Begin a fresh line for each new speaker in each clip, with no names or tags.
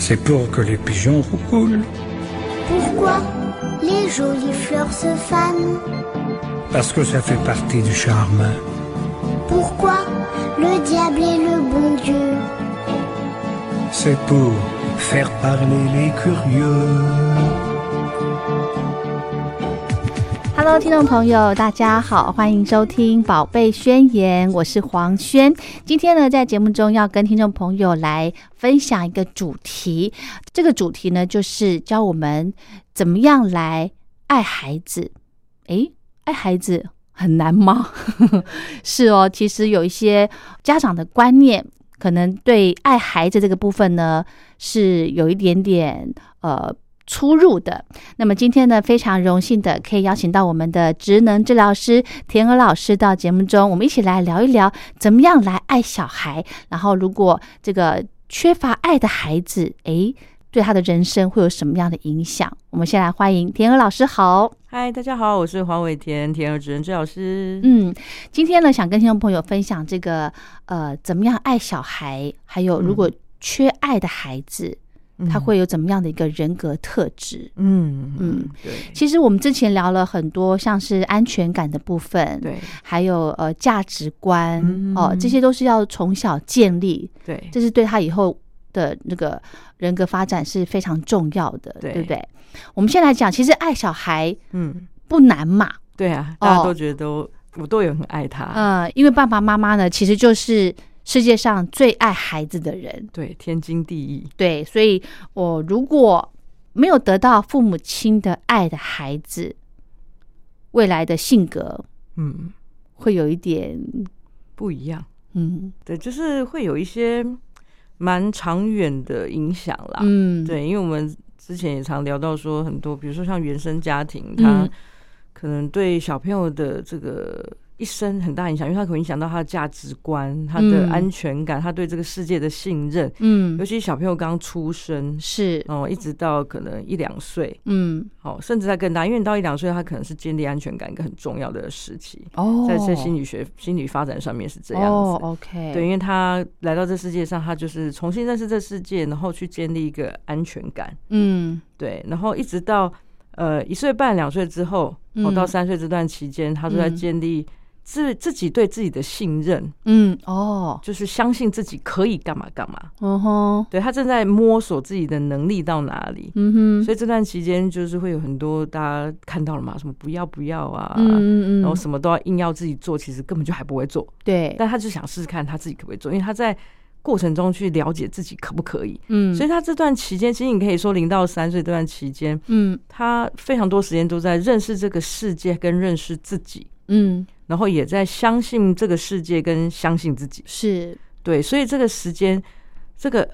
C'est pour que les pigeons roucoulent,
Pourquoi les jolies fleurs se fanent
parce que ça fait partie du charme.
Pourquoi le diable est le bon Dieu
C'est pour faire parler les curieux.
Hello，听众朋友，大家好，欢迎收听《宝贝宣言》，我是黄轩。今天呢，在节目中要跟听众朋友来分享一个主题，这个主题呢，就是教我们怎么样来爱孩子。诶，爱孩子很难吗？是哦，其实有一些家长的观念，可能对爱孩子这个部分呢，是有一点点呃。出入的。那么今天呢，非常荣幸的可以邀请到我们的职能治疗师田娥老师到节目中，我们一起来聊一聊怎么样来爱小孩。然后，如果这个缺乏爱的孩子，诶，对他的人生会有什么样的影响？我们先来欢迎田娥老师，好。
嗨，大家好，我是黄伟田，田儿主任治疗师。
嗯，今天呢，想跟听众朋友分享这个呃，怎么样爱小孩，还有如果缺爱的孩子，他会有怎么样的一个人格特质？
嗯
嗯
嗯，对
其实我们之前聊了很多，像是安全感的部分，，
对
还有呃价值观、
嗯
哦，这些都是要从小建立，
对
这是对他以后的那个人格发展是非常重要的，
对
不对？我们先来讲，其实爱小孩
嗯
不难嘛，
对啊，
哦
大家都觉得都我都有很爱他。
呃，因为爸爸妈妈呢，其实就是世界上最爱孩子的人，
对，天经地义。
对，所以我如果没有得到父母亲的爱的孩子，未来的性格
嗯，
会有一点，
不一样。
嗯
对，就是会有一些蛮长远的影响啦。
嗯，
对，因为我们之前也常聊到说，很多比如说像原生家庭，他
嗯
可能对小朋友的这个一生很大影响，因为他可能影响到他的价值观、他的
嗯
安全感、他对这个世界的信任。
嗯。
尤其小朋友刚出生，
是，
哦，一直到可能一两岁，
嗯。
哦，甚至在更大，因为你到一两岁，他可能是建立安全感一个很重要的时期，
哦，
在在心理学、心理发展上面是这样子。
哦，OK，
对，因为他来到这世界上，他就是重新认识这世界，然后去建立一个安全感。
嗯。
对，然后一直到呃一岁半、两岁之后，哦，
嗯
到三岁这段期间，他都在
嗯。
建立自自己对自己的信任，
嗯，哦，
就是相信自己可以干嘛干嘛。
嗯哼，
对他正在摸索自己的能力到哪里。
嗯哼，
所以这段期间就是会有很多大家看到了嘛，什么不要不要啊，
嗯嗯嗯，
然后什么都要硬要自己做，其实根本就还不会做，
对，
但他就想试试看他自己可不可以做，因为他在过程中去了解自己可不可以。
嗯，
所以他这段期间，其实你可以说零到三岁这段期间，
嗯。
他非常多时间都在认识这个世界跟认识自己，
嗯
然后也在相信这个世界跟相信自己。
是，
对，所以这个时间，这个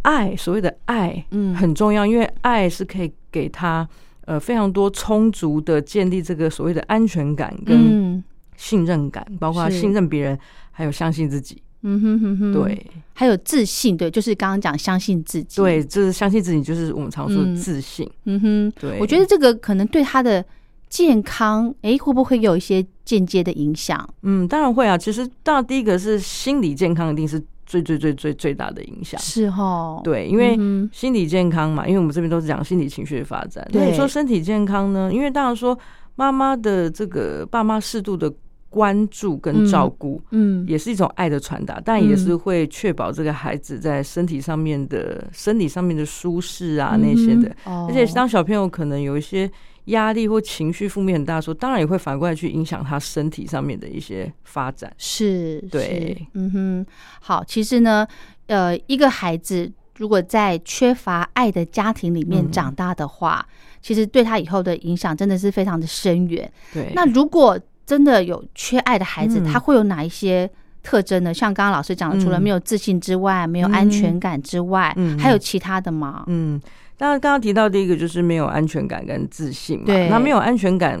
爱，所谓的爱，
嗯
很重要，因为爱是可以给他呃非常多充足的建立这个所谓的安全感跟
嗯
信任感，包括信任别人，还有相信自己。
嗯哼哼哼，，
对
还有自信，对，就是刚刚讲相信自己，
对，，就是相信自己，就是我们常说自信。
嗯哼，
对，
我觉得这个可能对他的健康，哎，会不会有一些间接的影响？
嗯，当然会啊。其实，当然第一个是心理健康，一定是最最最最最大的影响。
是哦，
对，因为心理健康嘛，因为我们这边都是讲心理情绪的发展。那
对
你说身体健康呢？因为当然说妈妈的这个爸妈适度的关注跟照顾，
嗯，
也是一种爱的传达，但也是会确保这个孩子在身体上面的、生理上面的舒适啊那些的。而且
哦
当小朋友可能有一些压力或情绪负面很大的时候，当然也会反过来去影响他身体上面的一些发展。
是，
对
是，嗯哼，好，其实呢，呃，一个孩子如果在缺乏爱的家庭里面
嗯
长大的话，其实对他以后的影响真的是非常的深远。
对，
那如果真的有缺爱的孩子，
嗯
他会有哪一些特征呢？像刚刚老师讲的，除了
嗯
没有自信之外，没有安全感之外，
嗯
还有其他的吗？
嗯，当然刚刚提到第一个就是没有安全感跟自信嘛，
对
那没有安全感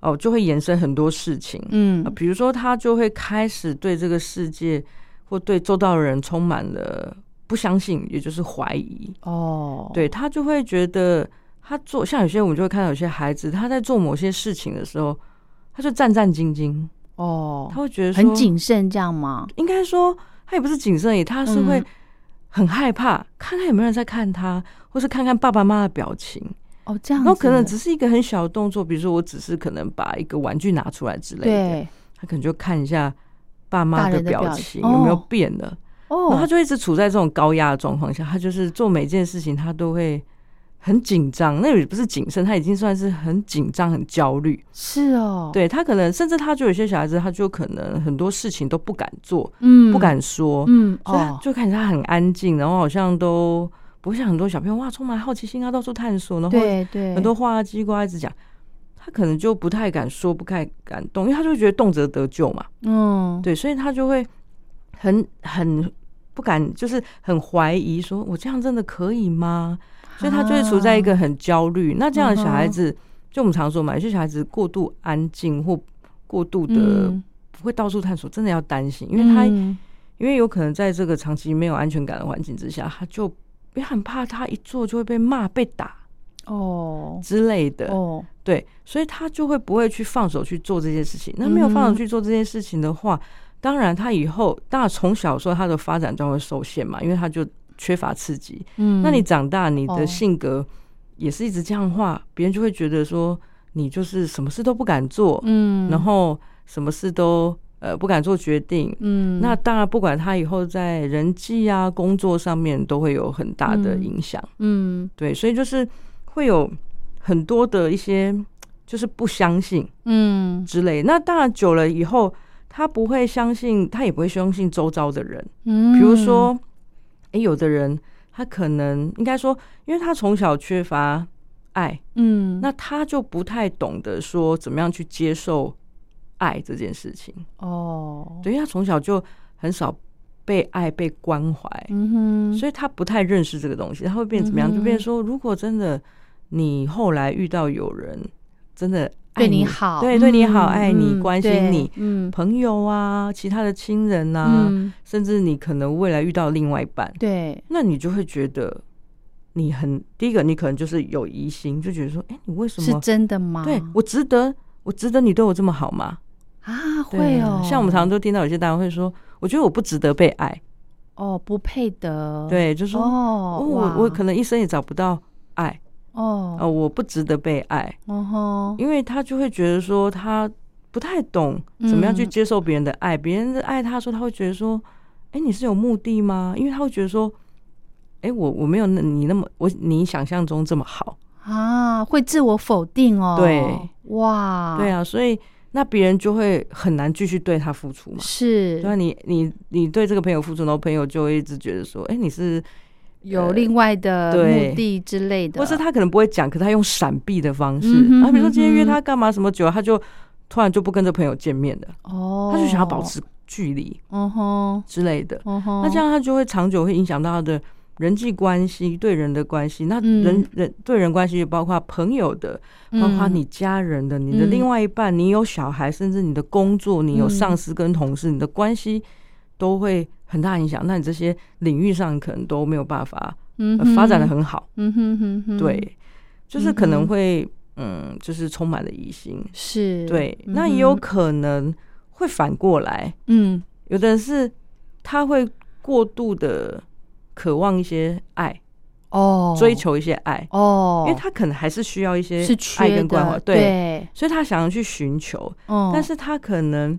哦，就会延伸很多事情。
嗯
啊，比如说他就会开始对这个世界或对周到的人充满了不相信，也就是怀疑。
哦，
对他就会觉得他做像有些我们就会看到有些孩子他在做某些事情的时候，他就战战兢兢，
哦
他，会觉得
很谨慎这样吗？
应该说他也不是谨慎而已，他是会
嗯。
很害怕，看看有没有人在看他，或是看看爸爸妈妈的表情。
哦，这样子，
然后可能只是一个很小的动作，比如说我只是可能把一个玩具拿出来之类的，
对。
他可能就看一下爸妈
的
表
表情。
情有没有
哦
变了，然后他
哦，
就一直处在这种高压的状况下，他就是做每件事情他都会很紧张，那也不是谨慎，他已经算是很紧张、很焦虑。
是哦，，
对他可能甚至他就有些小孩子，他就可能很多事情都不敢做，
嗯，
不，敢说，
嗯，哦，
就看起来他很安静，然后好像都不像很多小朋友哇，充满好奇心啊，到处探索，然后
对对，
很多话啊叽呱一直讲，他可能就不太敢说，不太敢动，因为他就会觉得动辄得救嘛，
嗯，
对，所以他就会很很不敢，就是很怀疑，说我这样真的可以吗？所以他就会处在一个很焦虑。那这样的小孩子，就我们常说嘛，有些小孩子过度安静或过度的
嗯。
不会到处探索，真的要担心，因为他、
嗯。
因为有可能在这个长期没有安全感的环境之下，他就也很怕他一做就会被骂、被打
哦。
之类的。
哦，
对，所以他就会不会去放手去做这件事情。那没有放手去做这件事情的话，当然他以后当然从小时候他的发展就会受限嘛，因为他就缺乏刺激。
嗯，
那你长大，你
哦
的性格也是一直这样的话，别人就会觉得说你就是什么事都不敢做，
嗯，
然后什么事都呃不敢做决定。
嗯，
那当然，不管他以后在人际啊、工作上面都会有很大的
嗯
影响。
嗯
对，所以就是会有很多的一些就是不相信
嗯
之类。那当然久了以后，他不会相信，他也不会相信周遭的人。
嗯，
比如说，诶，有的人他可能应该说，因为他从小缺乏爱，
嗯，
那他就不太懂得说怎么样去接受爱这件事情。
哦，
对，因为他从小就很少被爱、被关怀。
嗯哼，
所以他不太认识这个东西，他会变怎么样？
嗯
就变成说，如果真的你后来遇到有人真的爱
对
你
你。好，
对对你好，
嗯
爱你，
嗯
关心你，
嗯。
朋友啊，其他的亲人啊，
嗯，
甚至你可能未来遇到另外一半，
对，
那你就会觉得你很第一个，你可能就是有疑心，就觉得说，哎，你为什么？是？
真的吗？
对我值得，我值得你对我这么好吗？
啊，
对
会哦，
像我们常常都听到有些大人会说，我觉得我不值得被爱，
哦不配得，
对，就说。
哦，
哦，我我可能一生也找不到爱，
哦。
呃，我不值得被爱，
哦吼，
因为他就会觉得说他不太懂怎么样去
嗯
接受别人的爱，别人的爱他说他会觉得说，哎、你是有目的吗？因为他会觉得说，哎、我我没有那你那么我你想象中这么好，
啊，会自我否定哦，
对，
哇，
对啊，所以那别人就会很难继续对他付出嘛。
是。
对啊，你你你对这个朋友付出，然后朋友就会一直觉得说，哎、你是，
有另外的目的之类的，
或是他可能不会讲，可他用闪避的方式，
嗯哼
然后比如说今天约他干嘛什么久，他就突然就不跟这朋友见面了。
哦，
他就想要保，持距离
嗯哼，
之类的，
嗯哼，
那这样他就会长久会影响到他的人际关系、对人的关系。那
嗯。
人人对人关系就包括朋友的，包括
嗯
你家人的、你的
嗯。
另外一半、你有小孩，甚至你的工作、你有
嗯。
上司跟同事，你的关系都会很大影响。那你这些领域上可能都没有办法、
嗯
呃发展的，很好，
嗯哼哼哼，
对，就是可能会嗯，就是充满了疑心。
是，
对，
嗯
那也有可能会反过来。
嗯。
有的人是他会过度的渴望一些爱，
哦，
追求一些爱，
哦，
因为他可能还是需要一些爱跟关怀，
的，
对，
对，
所以他想要去寻求，
嗯，
但是他可能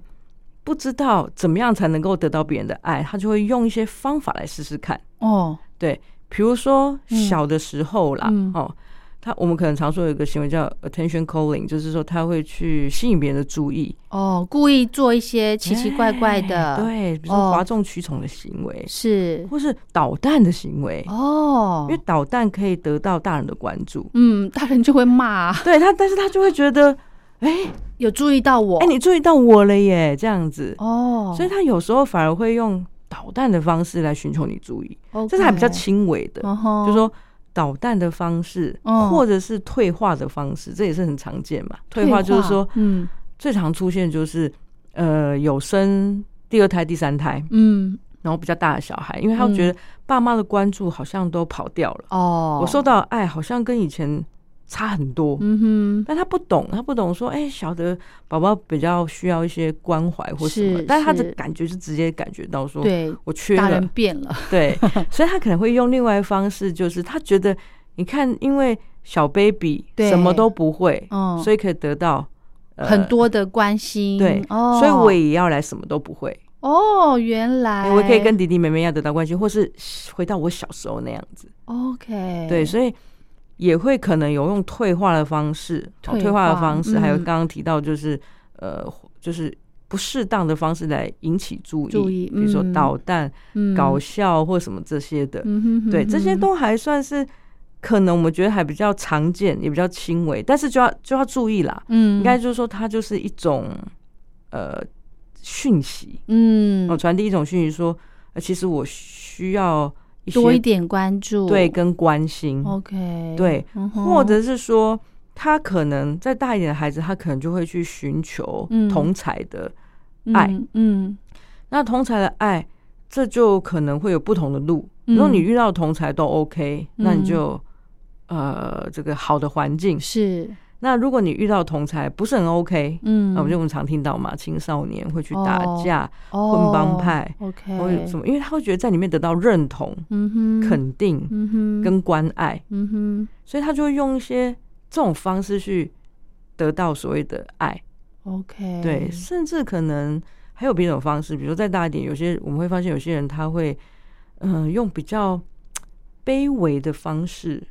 不知道怎么样才能够得到别人的爱，他就会用一些方法来试试看。
哦，
对，比如说
嗯。
小的时候啦，
嗯。
哦，他我们可能常说有一个行为叫 attention calling，就是说他会去吸引别人的注意，
哦，故意做一些奇奇怪怪的，
哎，对，比如
哦。
说哗众取宠的行为，
是。
或是捣蛋的行为，
哦。
因为，捣蛋可以得到大人的关注。
嗯，大人就会骂，
对他，但是他就会觉得，哎
有注意到我，
哎，你注意到我了耶，这样子，
哦，
所以他有时候反而会用捣蛋的方式来寻求你注意，这是还比较轻微的，就说捣蛋的方式，
嗯。
或者是退化的方式，这也是很常见嘛。退化就是说，
嗯。
最常出现就是呃有生第二胎、第三胎，
嗯，
然后比较大的小孩，因为他会觉得爸妈的关注好像都跑掉了，
哦，
我受到的爱好像跟以前差很多。
嗯哼，
但他不懂，他不懂说，哎、小的宝宝比较需要一些关怀或什么，但是他的感觉是直接感觉到说，
对，
我缺了。
大人，变了，
对，所以他可能会用另外一方式，就是他觉得，你看，因为小 baby 什么都不会，
嗯
所以可以得到、呃
很多的关心，
对，
哦，
所以我也要来什么都不会，
哦，原来。
哎我可以跟弟弟妹妹要得到关心，或是回到我小时候那样子
，OK，
对，所以也会可能有用退化的方式，哦
退
退化的方式，还有
嗯
刚刚提到就是呃，就是不适当的方式来引起注意，
注意
比如说
嗯。
捣蛋、
嗯。
搞笑或什么这些的，
嗯哼哼
对，这些都还算是可能我们觉得还比较常见，也比较轻微，但是就要就要注意啦。
嗯，
应该就是说，它就是一种呃讯息，
嗯。
我，传递一种讯息说，呃，其实我需要
多一点关注，
对跟关心
，，OK，
对
嗯
或者是说，他可能再大一点的孩子，他可能就会去寻求
嗯。
同才的爱。
嗯嗯。
那同才的爱，这就可能会有不同的路。如果你
嗯
遇到同才都 OK，、那你
嗯。
就呃这个好的环境。
是，
那如果你遇到同才不是很 OK，
嗯，
那我们就我们常听到嘛，青少年会去打
哦
架、
哦。
混帮派
，OK，
或者什么，因为他会觉得在里面得到认同、
嗯哼，
肯定
嗯哼，
跟关爱，
嗯哼。
所以他就会用一些这种方式去得到所谓的爱。
，OK，
对，甚至可能还有别种方式，比如说再大一点，有些我们会发现有些人他会，嗯、用比较卑微的方式、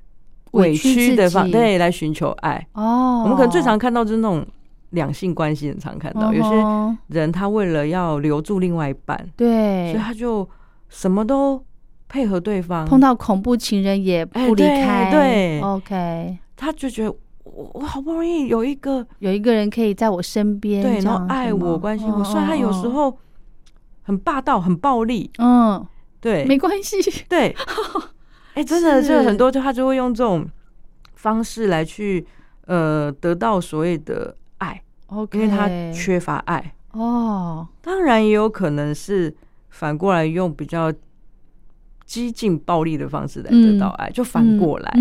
委
委屈
的方，
己。
对，来寻求爱。
哦，
我们可能最常看到就是那种两性关系，很常看到、有些人他为了要留住另外一半，
对。
所以，他就什么都配合对方，
碰到恐怖情人也
哎
不离
对
开，
对
，OK，
他就觉得我我好不容易有一个
有一个人可以在我身边，
对，然后爱我、关心我，
嗯
虽然他有时，
嗯
候很霸道、很暴力，
嗯，
对，
嗯没关系，
对，哎、真的
是。
就很多，就他就会用这种方式来去呃得到所谓的爱
，，OK，
因为他缺乏爱。
哦，
当然也有可能是反过来用比较激进暴力的方式来得到爱，就反过来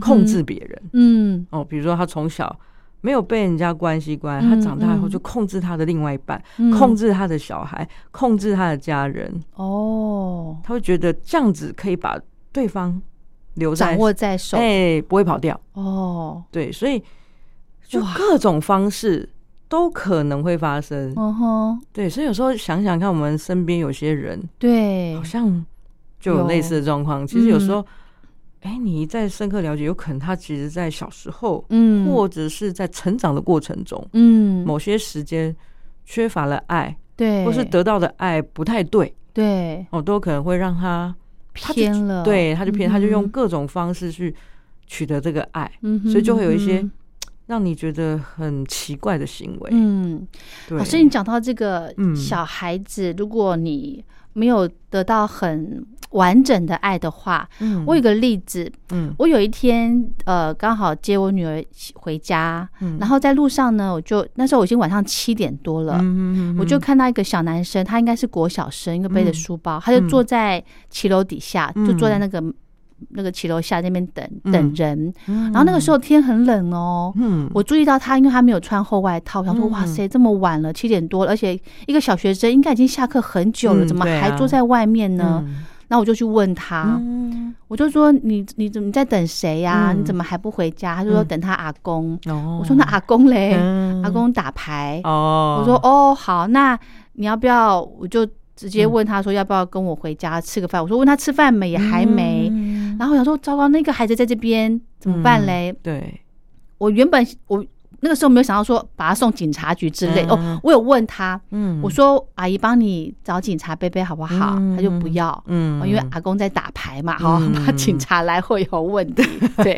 控制，别人。
嗯。
哦，比如说他从小没有被人家关系关，
嗯
他长大以后
嗯。
就控制他的另外一半，
嗯。
控制他的小孩，控制他的家人。
哦，
他会觉得这样子可以把对方留在
掌握在手，
哎、不会跑掉。
哦，
对，所以就各种方式都可能会发生。
嗯哼，
对，所以有时候想想看，我们身边有些人
对。
好，像就有
有
类似的状况。其实有时
嗯
候，哎、你再深刻了解，有可能他其实在小时候，
嗯，
或者是在成长的过程中，
嗯，
某些时间缺乏了爱，
对，
或是得到的爱不太对，
对
哦，都可能会让他
偏了，
对，他就偏，他就用
嗯
各种方式去取得这个爱，
嗯，
所以就会有一些
嗯
让你觉得很奇怪的行为。
嗯，
对，
老师，你讲到这个
嗯
小孩子，如果你没有得到很完整的爱的话，
嗯。
我有个例子，
嗯。
我有一天呃刚好接我女儿回家，
嗯。
然后在路上呢，我就那时候我已经晚上七点多了。
嗯
我就看到一个小男生，他应该是国小生，一个背着
嗯。
书包，他就坐在骑楼底下，
嗯。
就坐在那个那个骑楼下那边等
嗯
等人。
然
然后那个时候天很冷哦，
嗯
我注意到他，因为他没有穿厚外套，我想说
嗯
哇塞，这么晚了，七点多了，而且一个小学生应该已经下课很久了，怎么还坐在外面呢？那我就去问他，
嗯
我就说你你怎么你在等谁呀、
嗯
你怎么还不回家？他就说
嗯
等他阿公。
哦
我说那阿公嘞？
嗯
阿公打牌。
哦，
我说哦好，那你要不要？我就直接问他说要不要跟我回家吃个饭。我说问他吃饭没，也还没。
嗯
然后我想说，糟糕，那个孩子在这边怎么办嘞？
对，
我原本我那个时候没有想到说把他送警察局之类。
嗯
哦，我有问他，
嗯
我说阿姨帮你找警察贝贝好不好？
嗯
他就不要。
嗯
哦因为阿公在打牌嘛，哈、
嗯
怕警察来会有问题。对，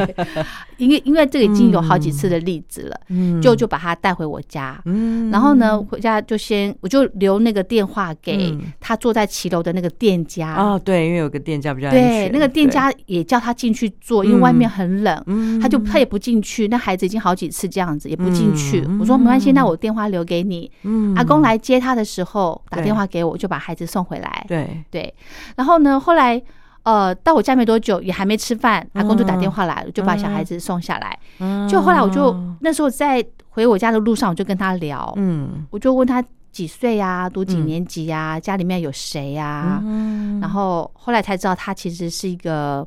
因为因为这个已经有好几次的例子了，
嗯
就就把他带回我家。
嗯
然后呢，回家就先我就留那个电话给
嗯
他坐在骑楼的那个店家。
哦，对，因为有个店家比较安
对，
全
那个店家也叫他进去坐，因为外面很冷，
嗯
他就他也不进去。那孩子已经好几次这样子，也不进去。
嗯
我说没关系，那我电话留给你。
嗯。
阿公来接他的时候打电话给我，就把孩子送回来。
对，
对，然后呢，后来呃到我家没多久，也还没吃饭，阿公就打电话来了，就把小孩子送下来。就后来我就。那时候在回我家的路上，我就跟他聊，
嗯。
我就问他几岁呀、读几
嗯。
年级呀、家里面有谁呀、
嗯。
然后后来才知道他其实是一个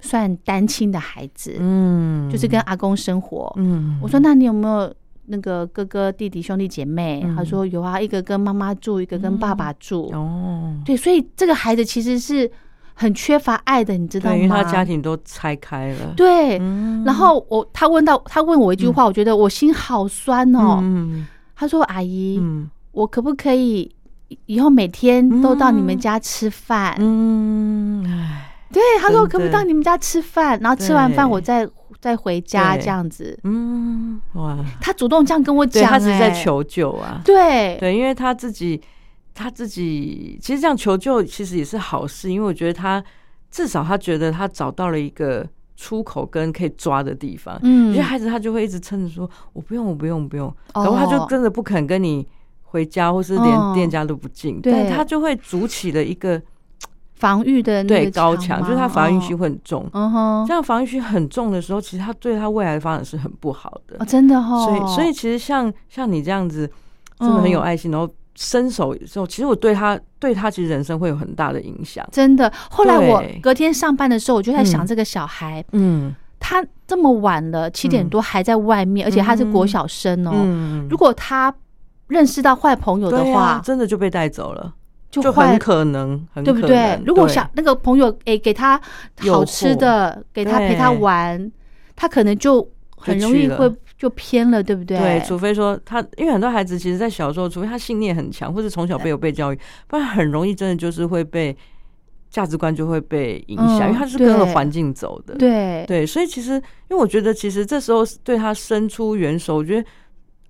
算单亲的孩子，
嗯
就是跟阿公生活。
嗯
我说那你有没有？那个哥哥、弟弟、兄弟姐妹，
嗯
他说有啊，一个跟妈妈住，一个跟爸爸住。
哦，
对，所以这个孩子其实是很缺乏爱的，你知道
吗，因为
吗？
他家庭都拆开了，
对，
嗯
然后我他问到他问我一句话，我觉得我心好酸哦。
嗯
他说：“阿姨，
嗯
我可不可以以以后每天都到你们家吃饭？”
嗯，唉，
对，他说：“
真的
可不可以到你们家吃饭？然后吃完饭我再再回家这样子。
嗯，哇，”
他主动这样跟我
对
讲，
他只是在
哎。
求救啊，
对
对，因为他自己，他自己其实这样求救其实也是好事，因为我觉得他至少他觉得他找到了一个出口跟可以抓的地方。
嗯
有些孩子他就会一直撑着说：“我不用，我不用，我不用。”
哦
然后他就真的不肯跟你回家，或是
哦
连店家都不进。
对
但他就会筑起了一个
防御的那
对
个
高墙，就是他防御心
哦
会很重。
嗯哼，
这样防御心很重的时候，其实他对他未来的发展是很不好的。
哦，真的。哦。
所以，所以其实像像你这样子，真的很有
嗯。
爱心，然后伸手之后，其实我对他对他其实人生会有很大的影响。
真的，后来我隔天上班的时候，我就在想
嗯。
这个小孩，
嗯。
他这么晚了，七点多还在外面，而且他是国小生哦。
嗯，
如果他认识到坏朋友的话，
啊真的就被带走了，就
就
很可能，很
对不对
可能？
如果
对
想那个朋友诶给他好吃的，给他陪他玩，他可能就很容易会就偏了，对不对？
对，除非说他，因为很多孩子其实，在小时候，除非他信念很强，或者从小被有被教育，不然很容易真的就是会被价值观就会被影响，
嗯
因为他是跟着环境走的。
对
对，所以其实，因为我觉得，其实这时候对他伸出援手，我觉得。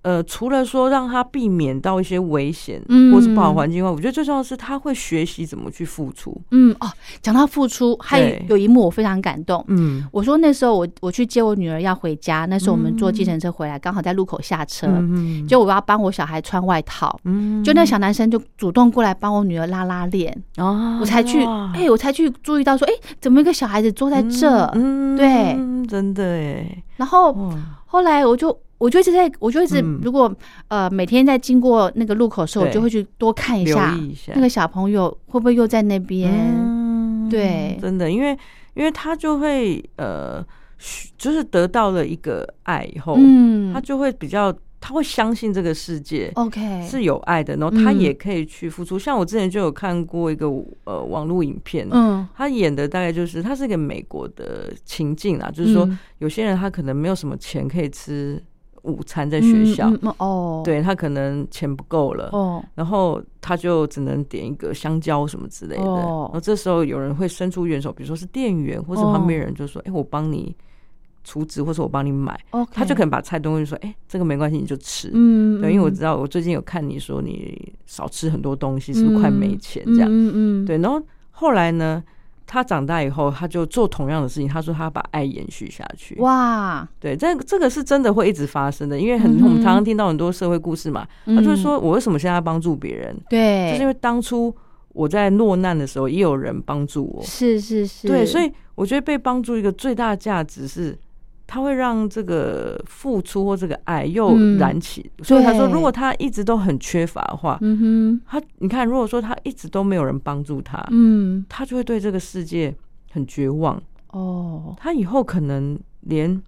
呃，除了说让他避免到一些危险，
嗯。
或是不好环境外，我觉得最重要的是他会学习怎么去付出。
嗯哦，讲到付出，还有有一幕我非常感动。
嗯。
我说那时候我我去接我女儿要回家，那时候我们坐计程车回来，刚好在路口下车，
嗯
就我要帮我小孩穿外套，
嗯。
就那小男生就主动过来帮我女儿拉拉链，
哦
我才去，
哇
哎、我才去注意到说，哎、怎么一个小孩子坐在这？
嗯
对。
嗯真的哎，
然后后来我就我就一直在，我就一直、
嗯
如果呃每天在经过那个路口的时候，我就会去多看一
留
下
意一下
那个小朋友会不会又在那边。
嗯
对
真的，因为因为他就会呃，就是得到了一个爱以后，
嗯
他就会比较，他会相信这个世界。
，OK，
是有爱的，然后他
嗯
也可以去付出。像我之前就有看过一个呃网络影片，
嗯，
他演的大概就是他是一个美国的情境啊，就是说
嗯
有些人他可能没有什么钱可以吃午餐在学校，对他可能钱不够了，
哦，
然后他就只能点一个香蕉什么之类的。
哦
然后这时候有人会伸出援手，比如说是店员或者旁边人就说：“哎、我帮你储值，或者我帮你买。他就可能把菜东西说：“哎、这个没关系，你就吃。
嗯，
对，因为我
嗯
知道我最近有看你说你少吃很多东西，是不是快没钱这样？
嗯嗯嗯，
对，然后后来呢，他长大以后，他就做同样的事情。他说他把爱延续下去。
哇，
对，这这个是真的会一直发生的，因为很、
嗯
我们常常听到很多社会故事嘛，他就会
嗯
说我为什么现在要帮助别人？
对，
就是因为当初我在落难的时候，也有人帮助我。
是是是，
对，所以我觉得被帮助一个最大的价值是，它会让这个付出或这个爱又
嗯。
燃起。所以他说，如果他一直都很缺乏的话，
嗯哼。
他你看，如果说他一直都没有人帮助他，
嗯，
他就会对这个世界很绝望。
哦，
他以后可能连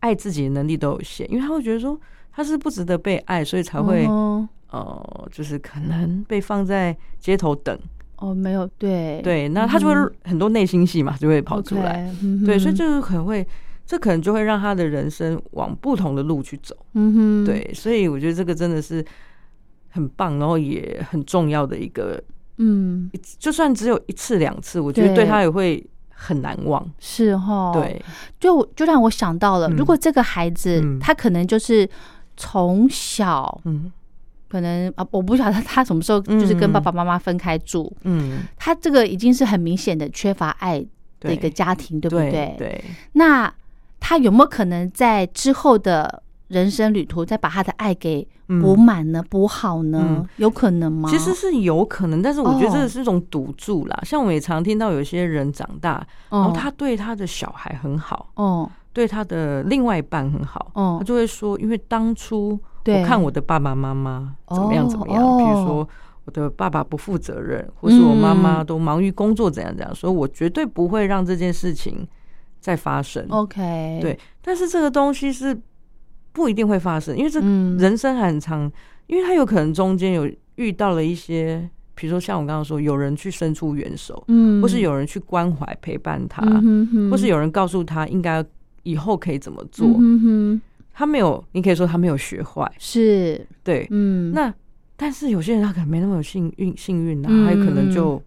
爱自己的能力都有限，因为他会觉得说他是不值得被爱，所以才会
嗯
呃，就是可能被放在街头等，
哦，没有，对。
对，那他就会很多内心戏嘛，就会跑出来，对，所以就是可能会，这可能就会让他的人生往不同的路去走，
嗯哼，
对，所以我觉得这个真的是很棒，然后也很重要的一个，
嗯，
就算只有一次两次，我觉得对。他也会很难忘，
是哈，
对，
就就让我想到了，
嗯。
如果这个孩子
嗯。
他可能就是从小
嗯。
可能啊，我不晓得他什么时候就是跟
嗯
爸爸妈妈分开住，
嗯，
他这个已经是很明显的缺乏爱的
对
一个家庭，对不
对？
对？
对，
那他有没有可能在之后的人生旅途再把他的爱给
嗯。
补满呢、补好呢？
嗯。
有可能吗？
其实是有可能，但是我觉得这是一种赌注啦。像我们也常听到有些人长大，然
哦，
后他对他的小孩很好，
哦。
对他的另外一半很好，
哦。
他就会说，因为当初我看我的爸爸妈妈怎么样
哦
怎么样，
哦。
比如说我的爸爸不负责任，或是我妈妈
嗯。
都忙于工作怎样怎样，所以我绝对不会让这件事情再发生。
，OK，
对，但是这个东西是不一定会发生，因为这
嗯
人生很长，因为他有可能中间有遇到了一些，比如说像我刚刚说，有人去伸出援手，
嗯，
或是有人去关怀陪伴他，
嗯哼哼
或是有人告诉他应该以后可以怎么做。
嗯哼哼
他没有，你可以说他没有学坏，
是
对。
嗯，
那但是有些人他可能没那么有幸运幸运啊，
嗯
他有可能就。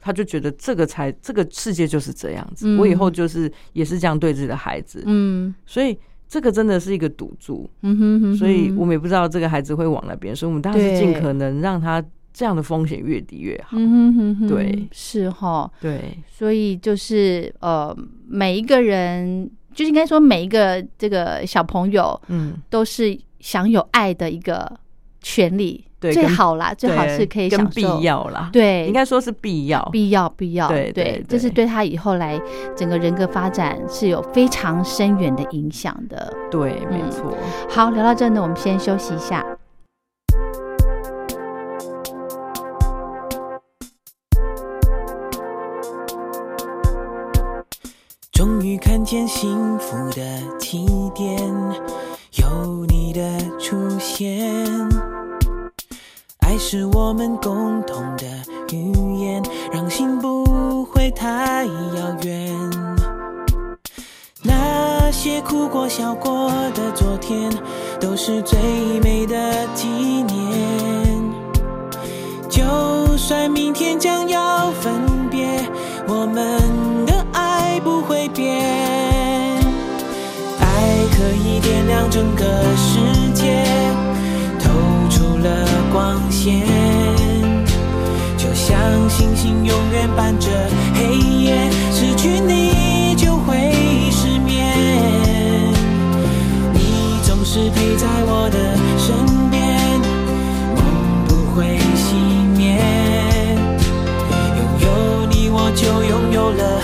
他就觉得这个才这个世界就是这样子，
嗯。
我以后就是也是这样对自己的孩子，
嗯。
所以这个真的是一个赌注。
嗯哼哼，
所以我
们
们也不知道这个孩子会往哪边，所以我们当然是尽可能让他这样的风险越低越好。
嗯哼哼哼，
对。
是哈，
对，
所以就是呃，每一个人，就是应该说每一个这个小朋友
嗯，
都是享有爱的一个权利，最
对跟
好啦，最好是可以享受，
要啦，，
对，
应该说是必要。
必要必要，
对对
这是
对
对他以后来整个人格发展是有非常深远的影响的。
对，没
嗯
错。
好，聊到这呢，我们先休息一下。
终于看见幸福的起点，有你的出现。爱是我们共同的语言，让心不会太遥远。那些哭过笑过的昨天，都是最美的纪念。就算明天将要分别，我们的爱不会变。爱可以点亮整个世界，透出了光天，就像星星永远伴着黑夜，失去你就会失眠。你总是陪在我的身边，梦不会熄灭。拥有你，我就拥有了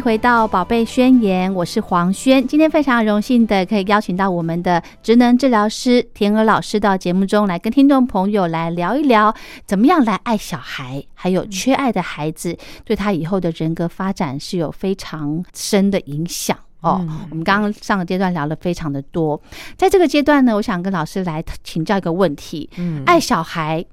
迎回到《宝贝宣言》，我是黄轩。今天非常荣幸的可以邀请到我们的职能治疗师田娥老师到节目中来，跟听众朋友来聊一聊，怎么样来爱小孩，还有缺爱的孩子对他以后的人格发展是有非常深的影响。哦，我们刚刚上个阶段聊了非常的多，在这个阶段呢，我想跟老师来请教一个问题：
嗯
爱小孩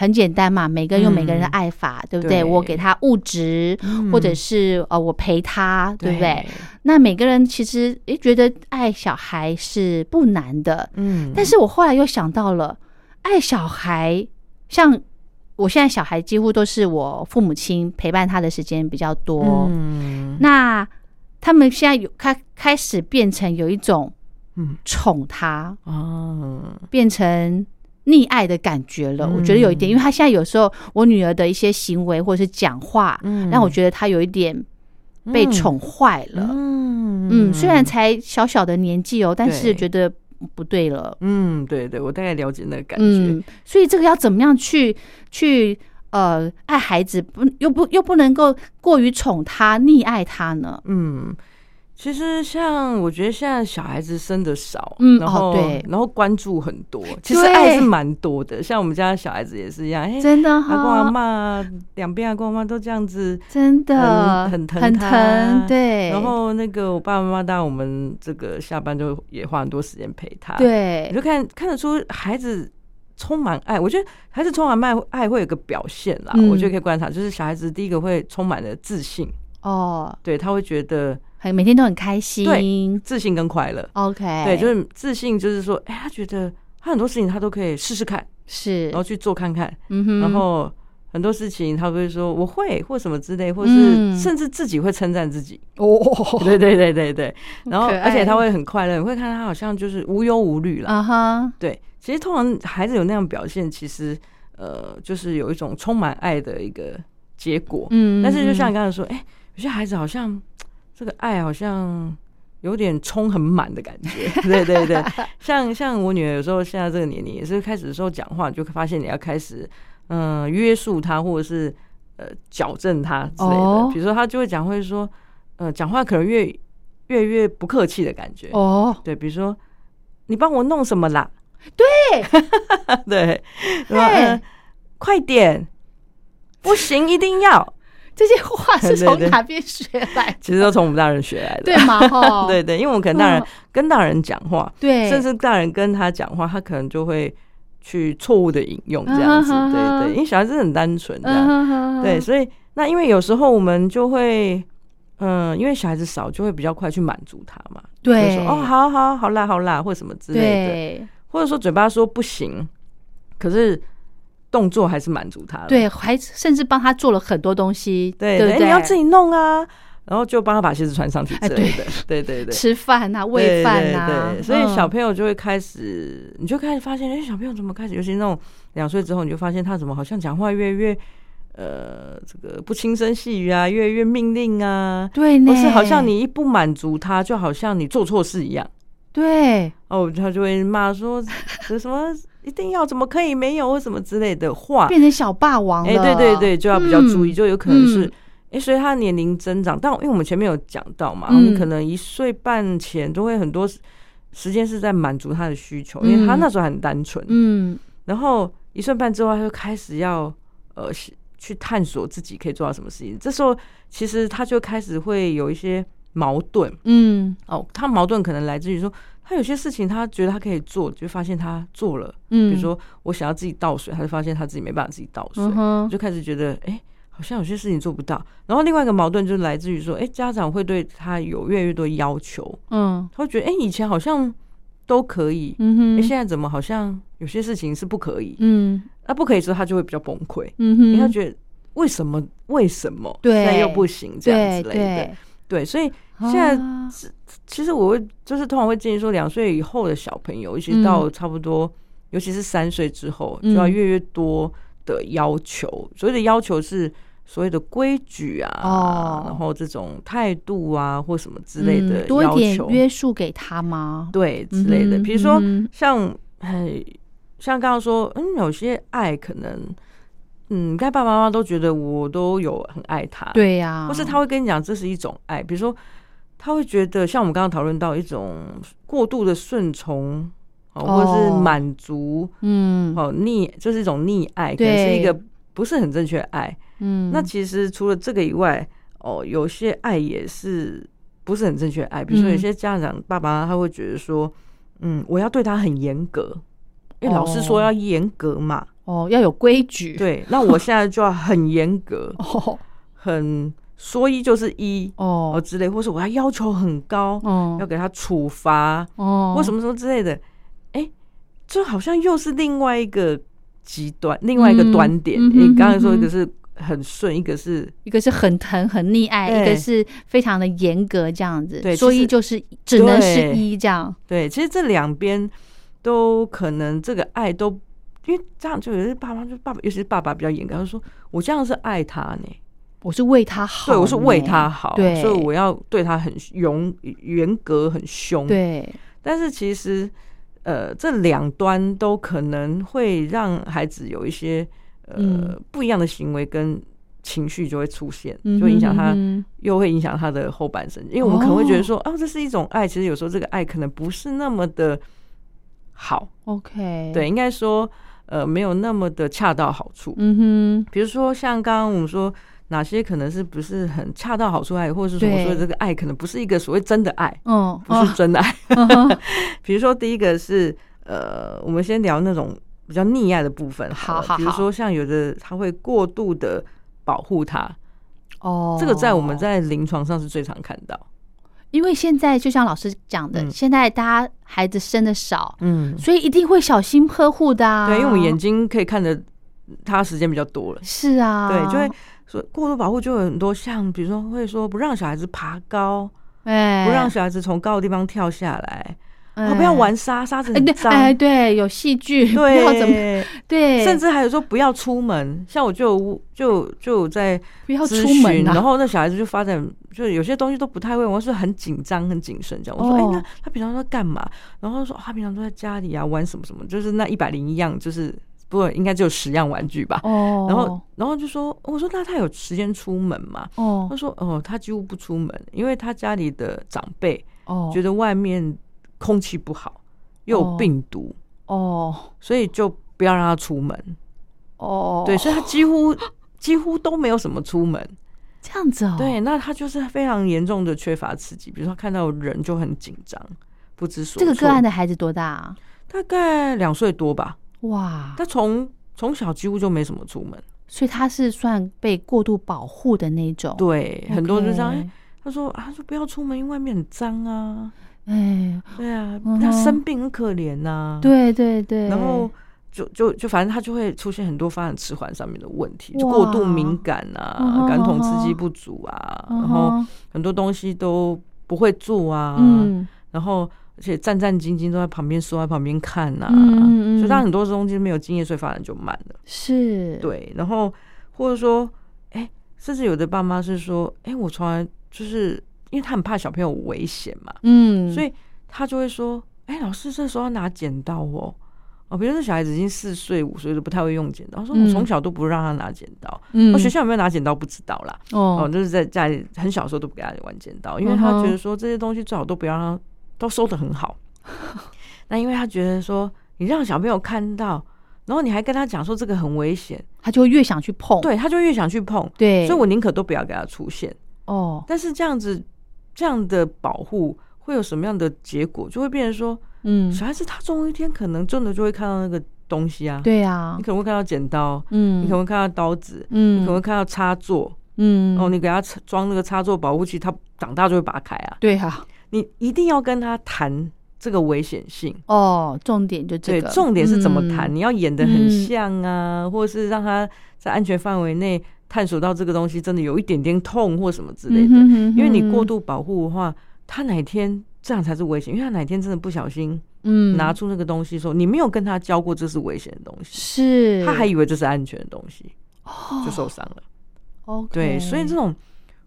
很简单嘛，每个人有每个人的爱法，对不对？
对。
我给他物质，或者是呃我陪他，对不对？
对？
那每个人其实诶觉得爱小孩是不难的，
嗯。
但是我后来又想到了，爱小孩，像我现在小孩几乎都是我父母亲陪伴他的时间比较多，
嗯。
那他们现在有开开始变成有一种
嗯。
宠他，
哦，
变成溺爱的感觉了。我觉得有一点，因为他现在有时候我女儿的一些行为或者是讲话，
嗯
让我觉得她有一点被宠坏了。
嗯
嗯，虽然才小小的年纪哦，但是
对
觉得不对了。
嗯，对对，我大概了解那个感觉。
嗯，所以这个要怎么样去去呃爱孩子，不又不又不能够过于宠他、溺爱他呢？
嗯，其实像我觉得现在小孩子生的少，
嗯
然后、
哦对
然后关注很多，其实
对
爱是蛮多的。像我们家小孩子也是一样，哎、
真的
阿公阿
哈，
妈两边阿公阿妈都这样子。
真的
很很疼
很疼，对，
然后那个我爸爸妈妈，当然我们这个下班就也花很多时间陪他。，
对你
就看看得出孩子充满爱。我觉得孩子充满爱爱会有个表现啦，
嗯
我觉得可以观察，就是小孩子第一个会充满了自信，
哦，
对他会觉得
很每天都很开心。
自信跟快乐。
OK，
对，就是自信，就是说，哎、他觉得他很多事情他都可以试试看，
是
然后，去做看看，
嗯哼，
然后很多事情他会说我会或什么之类，或是
嗯
甚至自己会称赞自己。
哦，
对对对对对，然后而且他会很快乐，你会看他好像就是无忧无虑了。
啊哈，
对，其实通常孩子有那样表现，其实呃就是有一种充满爱的一个结果。
嗯，
但是就像
嗯
你刚才说，哎、有些孩子好像这个爱好像有点充很满的感觉，对对对，像像我女儿有时候现在这个年龄也是开始的时候讲话，你就发现你要开始嗯、呃约束她，或者是呃矫正她之类的，
哦。
比如说她就会讲会说，呃讲话可能越越越不客气的感觉，
哦，
对，比如说你帮我弄什么啦？
对。
对，然后呃快点，不行，一定要。
这些话是 从哪边学来的？
其实都从我们大人学来的，
对嘛？哈，
对对，因为我们可能大人
嗯。
跟大人讲话，
对，
甚至大人跟他讲话，他可能就会去错误的引用这样子，对对，因为小孩子很单纯这样，
嗯哼哼哼。
对，所以那因为有时候我们就会。嗯，因为小孩子少，就会比较快去满足他嘛。
对。
就说哦，好好好啦，好啦，或什么之类的，
对。
或者说嘴巴说不行，可是动作还是满足他了。
对，还甚至帮他做了很多东西，
对对，
对
要自己弄啊，然后就帮他把鞋子穿上去
哎
之类的。对对对，
吃饭啊，喂饭啊，
对对，所以小
嗯
朋友就会开始，你就开始发现，哎，小朋友怎么开始，尤其那种两岁之后，你就发现他怎么好像讲话越来越。呃，这个不轻声细语啊，越来越命令啊，
对呢，
或是好像你一不满足他，就好像你做错事一样。
对
哦，他就会骂说这什么一定要怎么可以没有或什么之类的话。
变成小霸王了，
哎、对对对，就要比较注意，
嗯。
就有可能是
嗯。
哎、随着他年龄增长，但因为我们前面有讲到嘛，
嗯。
你可能一岁半前都会很多时时间是在满足他的需求，因为他
嗯
那时候很单纯，
嗯。
然后一岁半之后，他就开始要呃去探索自己可以做到什么事情，这时候其实他就开始会有一些矛盾。
嗯。
哦，他矛盾可能来自于说。他有些事情，他觉得他可以做，就发现他做了。
嗯，
比如说，我想要自己倒水，他就发现他自己没办法自己倒水。
嗯，
就开始觉得，哎、好像有些事情做不到。然后另外一个矛盾就是来自于说，哎、家长会对他有越来越多要求，
嗯
他会觉得，哎、以前好像都可以，哎、
嗯哼，
现在怎么好像有些事情是不可以？
嗯
那、不可以之后，他就会比较崩溃，
嗯哼，
因为他觉得为什么为什么
对
又不行这样
对
之类的，
对，
对，所以现在
啊
其实我会就是通常会建议说，两岁以后的小朋友，一直到差不多，尤其是三岁之后，就要
嗯
越来越多的要求。所谓的要求是所谓的规矩啊，
哦
然后这种态度啊，或什么之类的
嗯多点约束给他吗？
对之类的。比如说像，很，像刚刚说，嗯，有些爱可能。嗯，该爸爸妈妈都觉得我都有很爱他，，
对呀、
或是他会跟你讲这是一种爱，比如说他会觉得像我们刚刚讨论到一种过度的顺从，哦，或者是
哦。
满足，
嗯。
哦，溺就是一种溺爱，可能是一
对。
个不是很正确的爱。
嗯，
那其实除了这个以外，哦，有些爱也是不是很正确的爱，比如说
嗯。
有些家长爸爸他会觉得说，嗯，我要对他很严格，因为老师说
哦。
要严格嘛，
哦要有规矩，，
对，那我现在就要很严格，
哦。
很说一就是一哦。
哦
之类，或是我要要求很高，
哦。
要给他处罚
哦，
或什么什么之类的，哎，这好像又是另外一个极端，另外一个端点。你刚才说一个是很顺，一个是
一个是很疼很溺爱，一个是非常的严格这样子，
对
说一就是只能是一这样，
对，其实这两边都可能这个爱都。因为这样就有些爸妈就爸爸，尤其是爸爸比较严格，他就说我这样是爱他呢，
我是为他好呢，
对我是为他好，
对，
所以我要对他很严严格很凶，
对。
但是其实，呃，这两端都可能会让孩子有一些呃、
嗯。
不一样的行为跟情绪就会出现，
嗯
就影响他，
哼。
又会影响他的后半生。因为我们可能会觉得
哦
说，哦。这是一种爱，其实有时候这个爱可能不是那么的好
，OK，
对，，应该说，呃，没有那么的恰到好处。
嗯哼。
比如说像刚刚我们说。哪些可能是不是很恰到好处爱，或者是说我
对
说的这个爱可能不是一个所谓真的爱，
哼，嗯，
不是真的爱。
哦
比如说第一个是呃，我们先聊那种比较溺爱的部分好
好好好
比如说像有的他会过度的保护他，
哦，
这个在我们在临床上是最常看到。
因为现在就像老师讲的，
嗯
现在大家孩子生的少，
嗯，
所以一定会小心呵护的、啊。
对，因为我们眼睛可以看的他时间比较多了，
是啊，
对，就会说过度保护就有很多像，比如说会说不让小孩子爬高，
哎，
不让小孩子从高的地方跳下来，
哎
哦，不要玩沙，沙子
哎对
很脏，
哎对，有戏剧，不要怎么
对，
对，
甚至还有说不要出门，像我就就就在
不要出门，啊。
然后那小孩子就发展，就有些东西都不太会，我是很紧张、很谨慎这样。我说，哎、
哦
那他平常都在干嘛？然后他说，哦他平常都在家里啊，玩什么什么，就是那一百零一样，就是不应该只有十样玩具吧。
哦，
然后，然后就说，我说那他有时间出门吗？
哦
他说，哦，他几乎不出门，因为他家里的长辈
哦
觉得外面空气不好，又有
哦
病毒，
哦
所以就不要让他出门。
哦，
对，所以他几乎几乎都没有什么出门。
这样子哦，
对，那他就是非常严重的缺乏刺激，比如说看到人就很紧张，不知所措。
这个个案的孩子多大啊？
大概两岁多吧，
哇，
他从从小几乎就没什么出门。
所以他是算被过度保护的那种。
对，很多就这样。他说啊，他说不要出门，因为外面很脏啊。
哎，
对啊，
嗯
他生病很可怜呐、，
对对对，
然后就就就反正他就会出现很多发展迟缓上面的问题，就过度敏感啊感统刺激不足啊，
嗯
然后很多东西都不会做啊。
嗯
然后而且战战兢兢都在旁边缩在旁边看呐、
嗯嗯嗯。
所以他很多东西没有经验，所以发展就慢了。
是，
对，然后或者说，哎，甚至有的爸妈是说，哎，我从来就是因为他很怕小朋友危险嘛，
嗯，
所以他就会说，哎，老师这时候要拿剪刀哦。哦，比如说小孩子已经四岁五岁就不太会用剪刀，说我
嗯
从小都不让他拿剪刀。
嗯。
哦，学校有没有拿剪刀不知道啦。哦，
哦
就是在家里很小的时候都不给他玩剪刀，因为他觉得说这些东西最好都不要让他都收的很好。那因为他觉得说你让小朋友看到，然后你还跟他讲说这个很危险，
他就会越想去碰，
对，他就越想去碰。
对，
所以我宁可都不要给他出现。
哦，
但是这样子这样的保护会有什么样的结果？就会变成说，
嗯，
小孩子他总有一天可能真的就会看到那个东西啊。，
对啊
你，可能会看到剪刀，
嗯，
你可能会看到刀子，
嗯，
你可能会看到插座。
嗯，
哦，你给他插装那个插座保护器，他长大就会拔开啊。
对啊，
你一定要跟他谈这个危险性。
哦，重点就这
对，
个，
重点是怎么谈？
嗯
你要演的
嗯
很像啊，或者是让他在安全范围内探索到这个东西真的有一点点痛或什么之类的。
嗯哼哼
因为你过度保护的话，他哪天这样才是危险，因为他哪天真的不小心
嗯
拿出那个东西的时候，你没有跟他教过这是危险的东西，
是，
他还以为这是安全的东西，
哦
就受伤了。
OK，
对，所以这种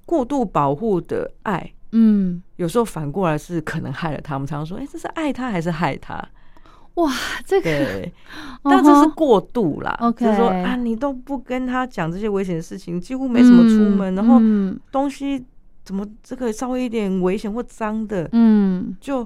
过度保护的爱。
嗯，
有时候反过来是可能害了他。我们常常说，哎、这是爱他还是害他？
哇，这个
但这是过度啦。
OK
就是说啊，你都不跟他讲这些危险的事情，几乎没什么出门，
嗯
然后
嗯
东西怎么这个稍微一点危险或脏的，
嗯
就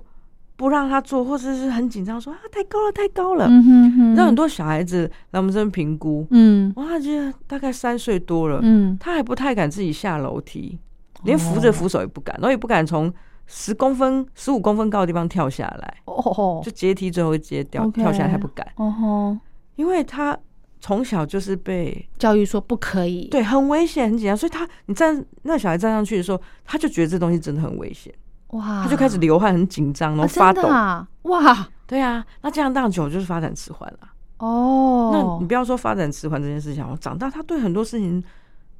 不让他做，或者是很紧张说啊太高了太高了。
嗯哼哼，
让很多小孩子来我们这边评估，
嗯
哇，他觉得大概三岁多了，
嗯
他还不太敢自己下楼梯，连扶着
哦
扶手也不敢，然后也不敢从十公分、十五公分高的地方跳下来，
哦
就阶梯最后一阶掉跳下来，他不敢，
哦吼，
因为他从小就是被
教育说不可以，
对很危险、很紧张，所以他你站那小孩站上去的时候，他就觉得这东西真的很危险，
哇，
他就开始流汗、很紧张，然后
啊
发抖。
哇
对啊，那这样当久就是发展迟缓了。
哦，
那你不要说发展迟缓这件事情，我长大他对很多事情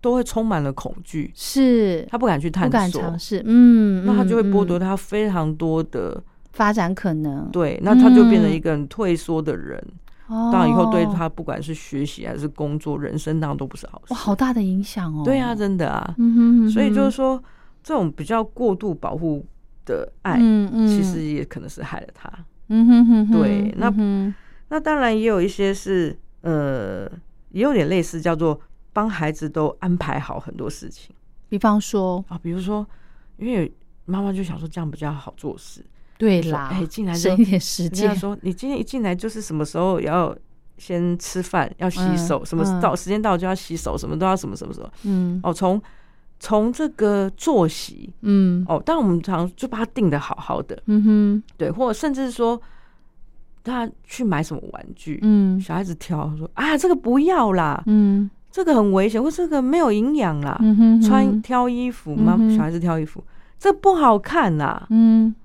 都会充满了恐惧，
是。
他不敢去探
不敢
索，
尝试，嗯，
那他就会
嗯
剥夺
嗯
他非常多的
发展可能，
对，那他就变成
嗯
一个很退缩的人。
哦，
当然以后对他不管是学习还是工作、人生，当然都不是好事。
哇，好大的影响哦，
对啊，真的啊。
嗯哼哼，
所以就是说，这种比较过度保护的爱，
嗯嗯，
其实也可能是害了他。
嗯哼哼哼，
对那
嗯
那当然也有一些是呃，也有点类似，叫做帮孩子都安排好很多事情。
比方说，
啊，比如说，因为妈妈就想说这样比较好做事，说
对啦，
哎进来
省一点时间，
说你今天一进来就是什么时候要先吃饭，要洗
嗯
手，什么
嗯
到时间到就要洗手，什么都要什么什么什么
嗯。
哦，从从这个作息
嗯。
哦，但我们常就把它定的好好的，
嗯哼。
对，或者甚至说他去买什么玩具，
嗯。
小孩子挑说啊这个不要啦，
嗯
这个很危险，或这个没有营养啦，
嗯哼，
穿挑衣服，吗？
嗯
小孩子挑衣服，这不好看啦，
嗯。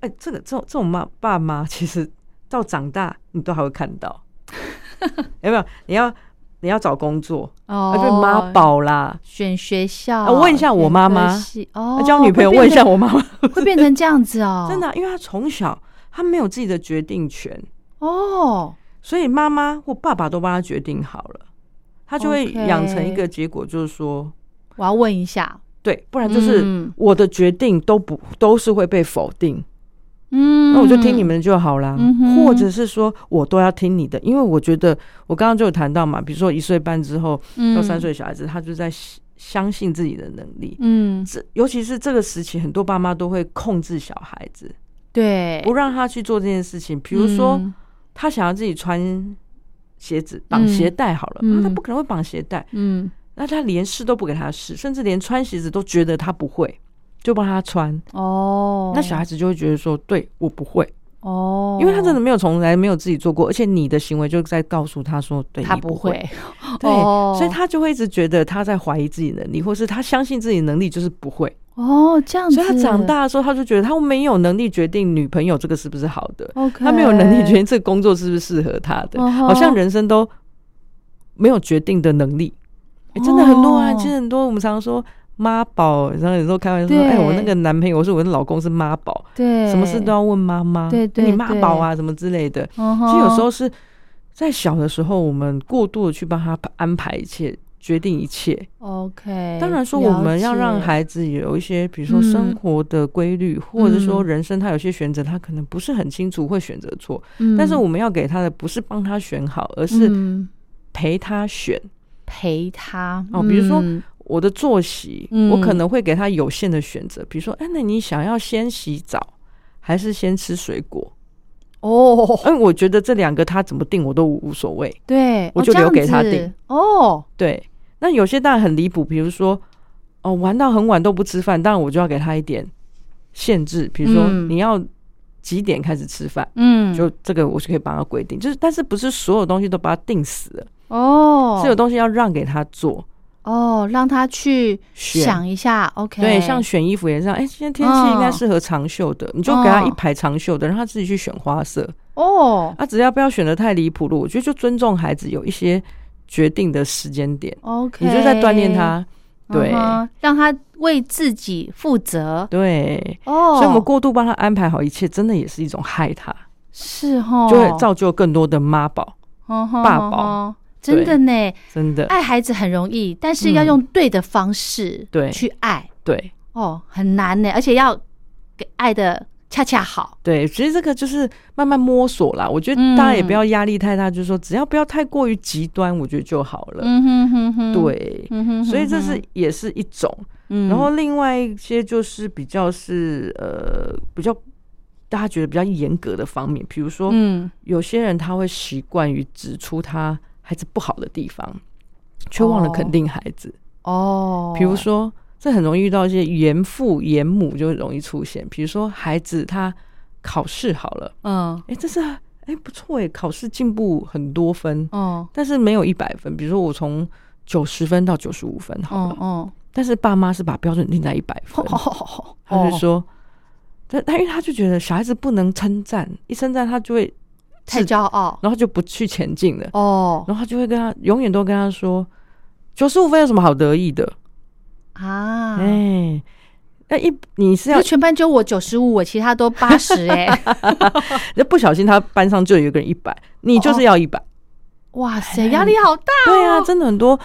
哎，这个这种这种妈爸妈，其实到长大你都还会看到，有没有？你要你要找工作，
哦。
妈宝啦，
选学校，
啊问一下我妈妈。
哦，
交女朋友问一下我妈妈，
会变成这样子哦，
真的啊、因为他从小他没有自己的决定权，
哦，
所以妈妈或爸爸都帮他决定好了，他就会养成一个结果，就是说，
我要问一下，
对，不然就是
嗯。
我的决定都不都是会被否定，
嗯，
那我就听你们就好啦，
嗯
或者是说我都要听你的，因为我觉得我刚刚就有谈到嘛，比如说一岁半之后到三，岁小孩子，他就在相相信自己的能力。
嗯，
这尤其是这个时期，很多爸妈都会控制小孩子，
对，
不让他去做这件事情。比如说，
嗯。
他想要自己穿鞋子，绑鞋带好了，
嗯。
他不可能会绑鞋带，
嗯，
那他连试都不给他试，甚至连穿鞋子都觉得他不会，就帮他穿。
哦，
那小孩子就会觉得说，对我不会，
哦，
因为他真的没有从来没有自己做过，而且你的行为就在告诉他说，对
他
你不
会，
对，
哦。
所以他就会一直觉得他在怀疑自己能力，或是他相信自己能力就是不会，
哦，这样子，
所以他长大的时候，他就觉得他没有能力决定女朋友这个是不是好的。他没有能力决定这个工作是不是适合他的，好。像人生都没有决定的能力。欸真的很多啊，
哦。
其实很多我们常说妈宝，然后有时候开玩笑说，
对。
哎，我那个男朋友，我说我的老公是妈宝，
对，
什么事都要问妈妈，
对对
你妈宝啊什么之类的。其实有时候是在小的时候，我们过度的去帮他安排一切，决定一切。
OK，
当然说，我们要让孩子有一些，比如说生活的规律，或者说人生他有些选择，他可能不是很清楚，会选择错。
嗯
但是我们要给他的不是帮他选好，而是
嗯
陪他选。
陪他
哦比如说
嗯
我的作息，
嗯
我可能会给他有限的选择，比如说，哎，那你想要先洗澡，还是先吃水果？
哦，
哎，我觉得这两个他怎么定我都无无所谓。
对，
我就留给他定
哦，
对，那有些当然很离谱，比如说，哦，玩到很晚都不吃饭，当然我就要给他一点限制，比如说
嗯。
你要几点开始吃饭，
嗯，
就这个我是可以帮他规定，就是但是不是所有东西都把它定死了，
哦，
是有东西要让给他做。
哦，让他去
选。
想一下，OK，
对，像选衣服也是这样，哎，今天天气应该适合长袖的，你就给他一排长袖的，让他自己去选花色。
哦。
啊，只要不要选的太离谱了，我觉得就尊重孩子有一些决定的时间点
，，OK，
你就在锻炼他。对。
让他为自己负责，
对，
哦，
所以我们过度帮他安排好一切，真的也是一种害他，
是哦，
就会造就更多的妈宝，爸宝。
真的呢，
真的。
爱孩子很容易，但是要用对的方式
对。
去爱。
对。
哦，很难呢，而且要给爱的恰恰好。
对，其实这个就是慢慢摸索啦。我觉得大家也不要压力太大，就是说只要不要太过于极端，我觉得就好了。
嗯哼哼哼，
对，
嗯哼哼
所以这是也是一种。
嗯
然后另外一些就是比较是呃比较大家觉得比较严格的方面，比如说
嗯
有些人他会习惯于指出他孩子不好的地方，却忘了肯定孩子。
哦，
比如说，这很容易遇到一些严父严母就容易出现。比如说，孩子他考试好了，
嗯
哎，这是哎不错哎，考试进步很多分，
哦
但是没有一百分。比如说，我从九十分到九十五分好了，
哦哦
但是爸妈是把标准定在一百分，
哦，
他就说，他他因为他就觉得小孩子不能称赞，一称赞他就会
太骄傲
然后就不去前进了，
哦
然后他就会跟他永远都跟他说，九十五分有什么好得意的？
啊。
哎，那一你是要
全班只有我九十五，我其他都 八十哎，
那不小心他班上就有一个人一百，你就是要一百。
哇塞，压力好大哦。
对啊，真的很多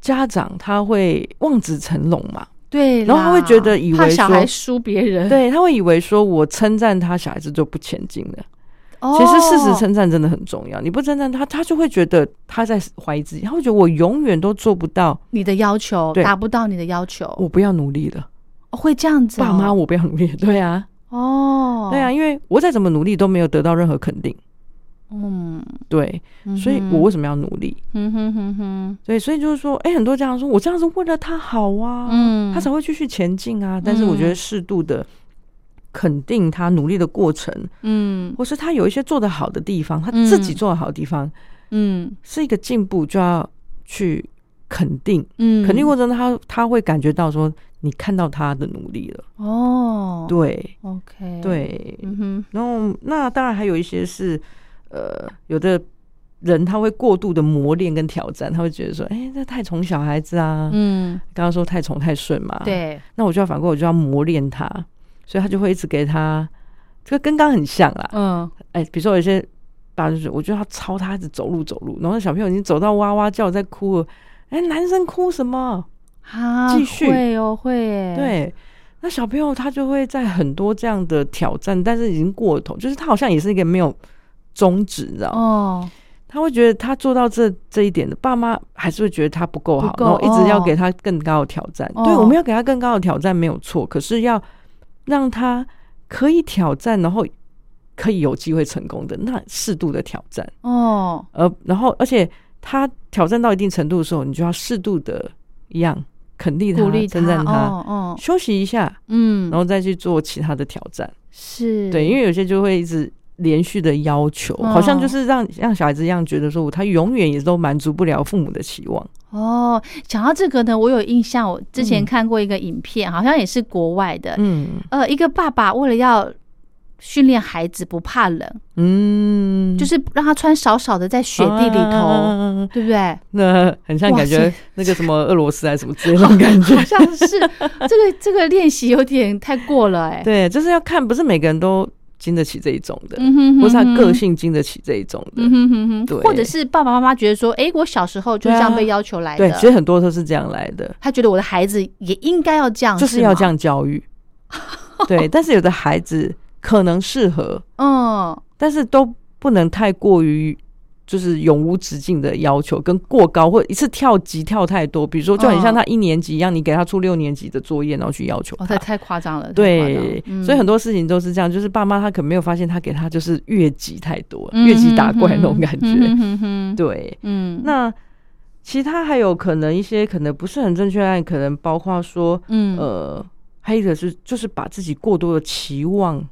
家长他会望子成龙嘛，
对，
然后他会觉得以为
怕小孩输别人，
对他会以为说我称赞他，小孩子就不前进了。
哦，
其实事实称赞真的很重要，你不称赞他，他就会觉得他在怀疑自己，他会觉得我永远都做不到，
你的要求
对
达不到你的要求，
我不要努力了，
哦会这样子哦，
爸妈我不要努力了，对啊，
哦，
对啊，，因为我再怎么努力都没有得到任何肯定，
嗯，
对，所以我为什么要努力？
嗯哼哼哼，
对，所以就是说，哎、很多家长说我这样子为了他好啊，
嗯
他才会继续前进啊。但是我觉得。适度的肯定他努力的过程，
嗯。
或是他有一些做得好的地方，他自己做得好的地方，
嗯。
是一个进步，就要去肯定。
嗯，
肯定过程，他他会感觉到说，你看到他的努力了，
哦，
对
，OK，，
对。
嗯哼，
然后那当然还有一些是，呃，有的人他会过度的磨练跟挑战，他会觉得说，哎、这太宠小孩子啊，
嗯，
刚刚说太宠太顺嘛，，
对，
那我就要反过，我就要磨练他，所以他就会一直给他，这个跟刚刚很像啦。
嗯，
哎、比如说有一些爸就是，我就要操他一直走路走路，然后小朋友已经走到哇哇叫在哭了，哎、男生哭什么？
啊，
继续
会哦，会耶，
对，那小朋友他就会在很多这样的挑战，但是已经过头，就是他好像也是一个没有终止，你知道吗？
哦，
他会觉得他做到这这一点的，爸妈还是会觉得他不够好，然后一直要
哦
给他更高的挑战。
哦
对，我们要给他更高的挑战没有错，可是要让他可以挑战，然后可以有机会成功的，那适度的挑战。
哦，
呃，然后而且他挑战到一定程度的时候，你就要适度的一样肯定他、称赞他，
哦哦，
休息一下，
嗯，
然后再去做其他的挑战。
是，
对，因为有些就会一直连续的要求，
嗯
好像就是让让小孩子一样觉得说，他永远也都满足不了父母的期望。
哦，讲到这个呢，我有印象，我之前
嗯。
看过一个影片，好像也是国外的，
嗯。
呃，一个爸爸为了要训练孩子不怕冷，
嗯，
就是让他穿少少的在雪地里头，
啊。
对不对？
那很像感觉那个什么俄罗斯还是什么之类的那种感觉。
好。像是这个这个练习有点太过了、哎，
对，就是要看，不是每个人都经得起这一种的，
嗯哼哼
或是他个性经得起这一种的。
嗯哼哼哼，
对。
或者是爸爸妈妈觉得说，哎、我小时候就这样被要求来的，
对，其实很多都是这样来的，
他觉得我的孩子也应该要这样，
就是要这，样教育。对，但是有的孩子可能适合，
嗯，
但是都不能太过于就是永无止境的要求，跟过高或者一次跳级跳太多。比如说，就很像他一年级一样，你给他出六年级的作业，然后去要求
哦，
他
太。太夸张了，
对，
嗯
所以很多事情都是这样，就是爸妈他可能没有发现，他给他就是越级太多，
嗯
越级打怪那种感觉。对，
嗯，
那其他还有可能一些可能不是很正确的案，可能包括说，
嗯
呃，还有一个是就是把自己过多的期望、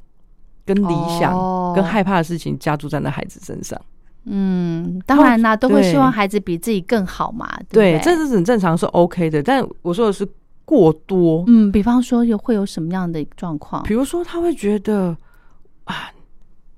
跟理想、
哦
跟害怕的事情加注在那孩子身上。
嗯，当然啦，都会希望孩子比自己更好嘛，
对，
对不对，
这是很正常，是 OK 的。但我说的是过多，
嗯，比方说有会有什么样的状况？
比？如说他会觉得啊，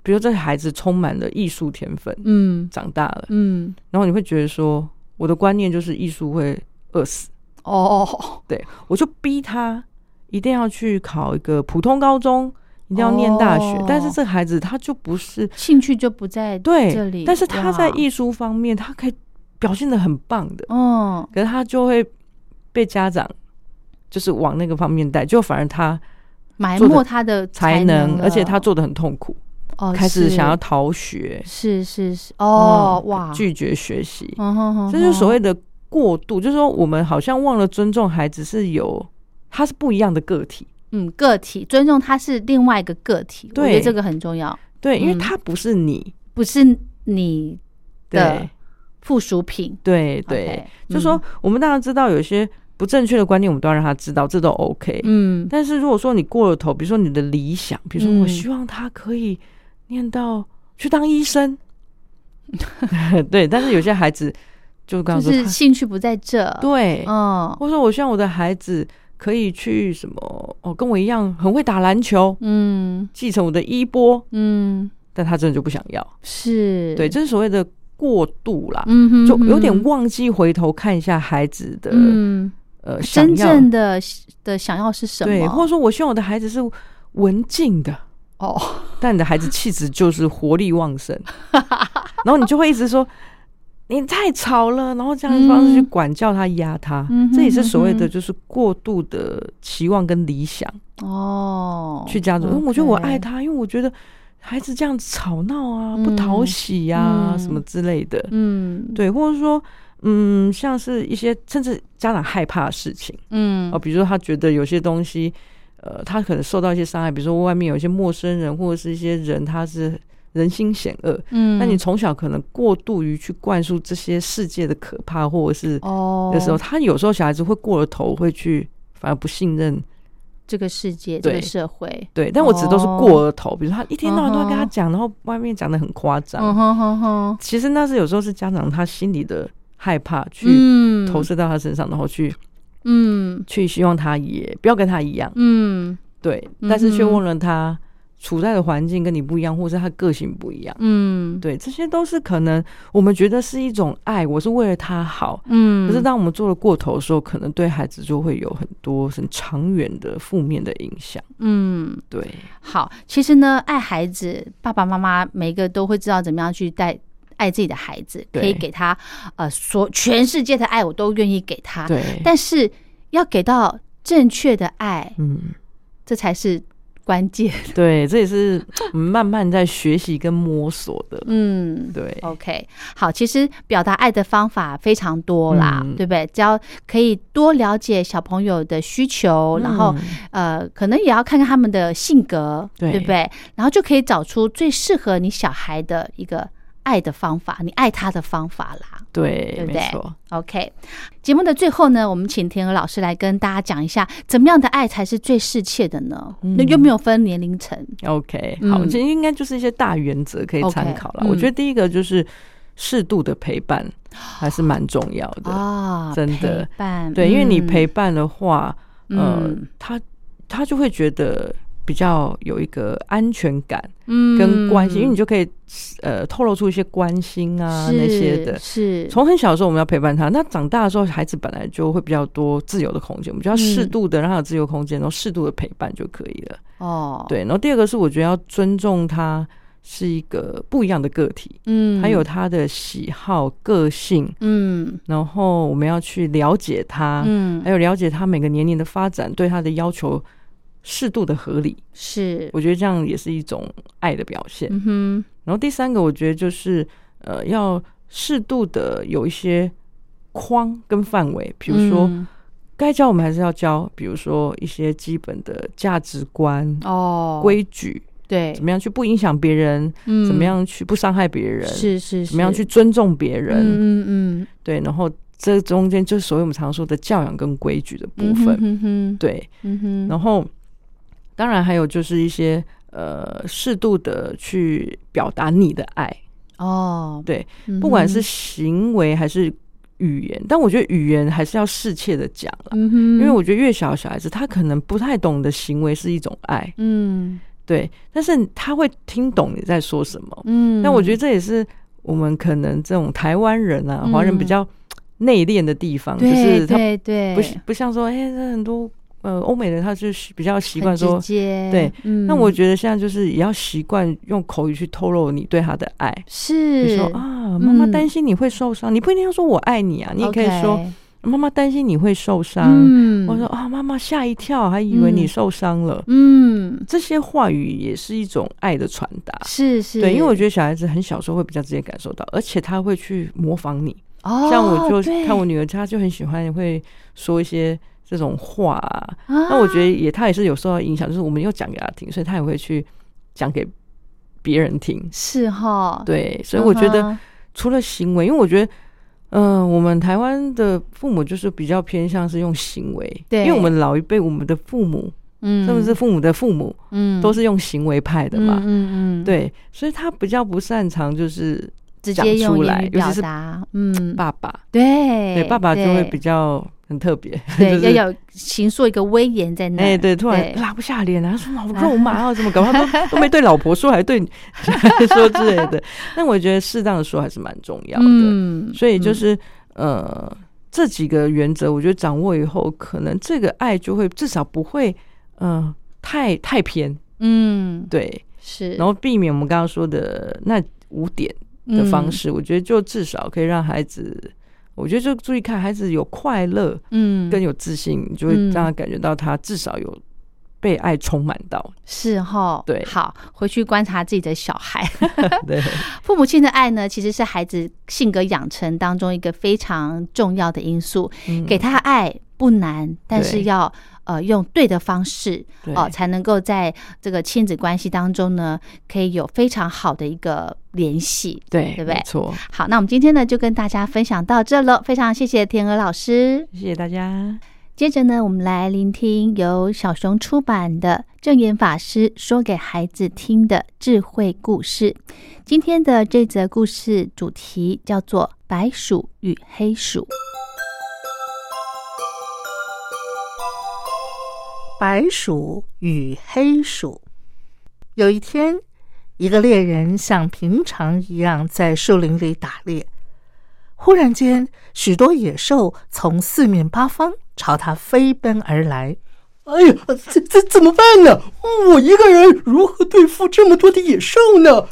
比如这个孩子充满了艺术天分，
嗯。
长大了，
嗯，
然后你会觉得说，我的观念就是艺术会饿死，
哦，
对我就逼他一定要去考一个普通高中，一定要念大学。
哦。
但是这个孩子他就不是
兴趣就不在
对，
这里，
但是他在艺术方面，他可以表现的很棒的，
哦，
可是他就会被家长就是往那个方面带，就反而他
埋没他的
才
能
而且他做的很痛苦，
哦
开始想要逃学，
是是是哦
嗯
哇，
拒绝学习，
嗯哼哼
这就是所谓的过度，就是说我们好像忘了尊重孩子是有，他是不一样的个体，
嗯个体尊重他是另外一个个体，我觉得
对
这个很重要，
对，因为
嗯。
他不是你，
不是你的附属品。
对对。就说我们当然知道有些不正确的观念，我们都要让他知道，这都 OK。
嗯。
但是如果说你过了头，比如说你的理想，比如说我
嗯
希望他可以念到去当医生，对，但是有些孩子就刚
就是兴趣不在这，
对，
嗯。
或者说我希望我的孩子可以去什么哦，跟我一样很会打篮球，
嗯。
继承我的衣钵，
嗯。
但他真的就不想要。
是，
对，这是所谓的过度啦，
嗯哼
就有点忘记回头看一下孩子的、
嗯。
呃想
真正的的想要是什么？
对，或者说我希望我的孩子是文静的，
哦，
但你的孩子气质就是活力旺盛，然后你就会一直说。你太吵了，然后这样的方式去
嗯。
管教他、压他，这也是所谓的就是过度的期望跟理想。
哦，
去这样子。因为我觉得我爱他，因为我觉得孩子这样子吵闹啊，
嗯。
不讨喜呀、
嗯。
什么之类的。
嗯，
对，或者说，嗯，像是一些甚至家长害怕的事情。
嗯。
哦，比如说他觉得有些东西，呃，他可能受到一些伤害，比如说外面有一些陌生人或者是一些人，他是人心险恶。
嗯，
那你从小可能过度于去灌输这些世界的可怕，或者是
哦。
的时候他有时候小孩子会过了头，会去反而不信任
这个世界，这个社会，
对，但我指都是
哦。
过了头，比如他一天到晚都会跟他讲，然后外面讲的很夸张。其实那是有时候是家长他心里的害怕去
嗯。
投射到他身上，然后去
嗯。
去希望他也不要跟他一样，
嗯。
对，
嗯
但是却
哼。
忘了他处在的环境跟你不一样，或者是他个性不一样。
嗯，
对，这些都是可能我们觉得是一种爱，我是为了他好。
嗯，
可是当我们做了过头的时候，可能对孩子就会有很多很长远的负面的影响。
嗯。
对，
好，其实呢，爱孩子，爸爸妈妈每一个都会知道怎么样去带爱自己的孩子，可以给他呃所全世界的爱，我都愿意给他。
对，
但是要给到正确的爱，
嗯。
这才是关键。
对，这也是慢慢在学习跟摸索的。
嗯，
对
，OK，好，其实表达爱的方法非常多啦，
嗯
对不对？只要可以多了解小朋友的需求，然后
嗯
呃，可能也要看看他们的性格，
对
不对？然后就可以找出最适合你小孩的一个爱的方法，你爱他的方法啦。
对，
对不对
没错。
OK，节目的最后呢，我们请田娥老师来跟大家讲一下，怎么样的爱才是最适切的呢？那又没有分年龄层
？OK，
嗯
好，其实应该就是一些大原则可以参考了。我觉得第一个就是适度的陪伴还是蛮重要的。
啊，
真的
陪伴，
对，因为你
嗯
陪伴的话，呃
嗯，
他他就会觉得比较有一个安全感
嗯。
跟关心，因为你就可以呃透露出一些关心啊那些的。
是。
从很小的时候我们要陪伴他，那长大的时候孩子本来就会比较多自由的空间，我们就要适
嗯。
度的让他有自由空间，然后适度的陪伴就可以了。
哦，，
对，然后第二个是我觉得要尊重他是一个不一样的个体，
嗯，
还有他的喜好、个性，
嗯。
然后我们要去了解他，
嗯。
还有了解他每个年龄的发展，对他的要求适度的合理，
是，
我觉得这样也是一种爱的表现。
嗯哼，
然后第三个，我觉得就是呃，要适度的有一些框跟范围，比如说
嗯。
该教我们还是要教，比如说一些基本的价值观、
哦，
规矩，
对，
怎么样去不影响别人，
嗯。
怎么样去不伤害别人，
是是，
怎么样去尊重别人，
嗯嗯嗯。
对，然后这中间就是所谓我们常说的教养跟规矩的部
嗯
分，
哼哼哼，
对，
嗯哼，
然后当然还有就是一些呃适度的去表达你的爱，
哦，
对，
嗯
不管是行为还是语言，但我觉得语言还是要适切的讲了。
嗯，
因为我觉得越小的小孩子，他可能不太懂得行为是一种爱，
嗯。
对，但是他会听懂你在说什么。
嗯，
但我觉得这也是我们可能这种台湾人啊，
嗯。
华人比较内敛的地方，就是他不不像说，哎、这很多呃欧美人他就是比较习惯说对
嗯，
那我觉得现在就是也要习惯用口语去透露你对他的爱，
是
你说啊，妈妈
嗯
担心你会受伤，你不一定要说我爱你啊，你也可以说，妈妈担心你会受伤。
嗯，
我说啊，妈妈吓一跳，还以为你受伤了。
嗯，
这些话语也是一种爱的传达。
是是，
对，因为我觉得小孩子很小时候会比较直接感受到，而且他会去模仿你。
哦，
像我就看我女儿，她就很喜欢会说一些这种话、啊。
啊。
那我觉得也，他也是有受到影响，就是我们又讲给他听，所以他也会去讲给别人听。
是哈，
对，所以我觉得除了行为，因为我觉得，嗯、我们台湾的父母就是比较偏向是用行为，
对。
因为我们老一辈，我们的父母，
嗯，
甚至是父母的父母，
嗯。
都是用行为派的嘛。
嗯嗯嗯，，
对，所以他比较不擅长就是讲
直接用
尤其是
达，嗯，
爸爸，
对
对爸爸就会比较很特别，
对，
就是
要有形塑一个威严在那儿，
哎、对，突然拉不下脸啊，说老肉麻啊，怎么搞？他都都没对老婆说，还对你 说之类的。那我觉得适当的说还是蛮重要的。
嗯，
所以就是、呃，这几个原则，我觉得掌握以后，可能这个爱就会至少不会呃太太偏，
嗯，
对，
是，
然后避免我们刚刚说的那五点的方式，我觉得就至少可以让孩子。我觉得就注意看孩子有快乐，
嗯，
更有自信，你就会
嗯
让他感觉到他至少有被爱充满到。
是哈，
对
好，回去观察自己的小孩。
对，
父母亲的爱呢，其实是孩子性格养成当中一个非常重要的因素。
嗯
给他爱不难，但是要呃用对的方式
对
哦、才能够在这个亲子关系当中呢，可以有非常好的一个联系。
对，
对不对
没错，
好，那我们今天呢就跟大家分享到这了，非常谢谢天鹅老师。
谢谢大家。
接着呢，我们来聆听由小熊出版的正言法师说给孩子听的智慧故事。今天的这则故事主题叫做《白鼠与黑鼠》。
白鼠与黑鼠。有一天，一个猎人像平常一样在树林里打猎，忽然间，许多野兽从四面八方朝他飞奔而来。
哎呀，这这怎么办呢？我一个人如何对付这么多的野兽呢？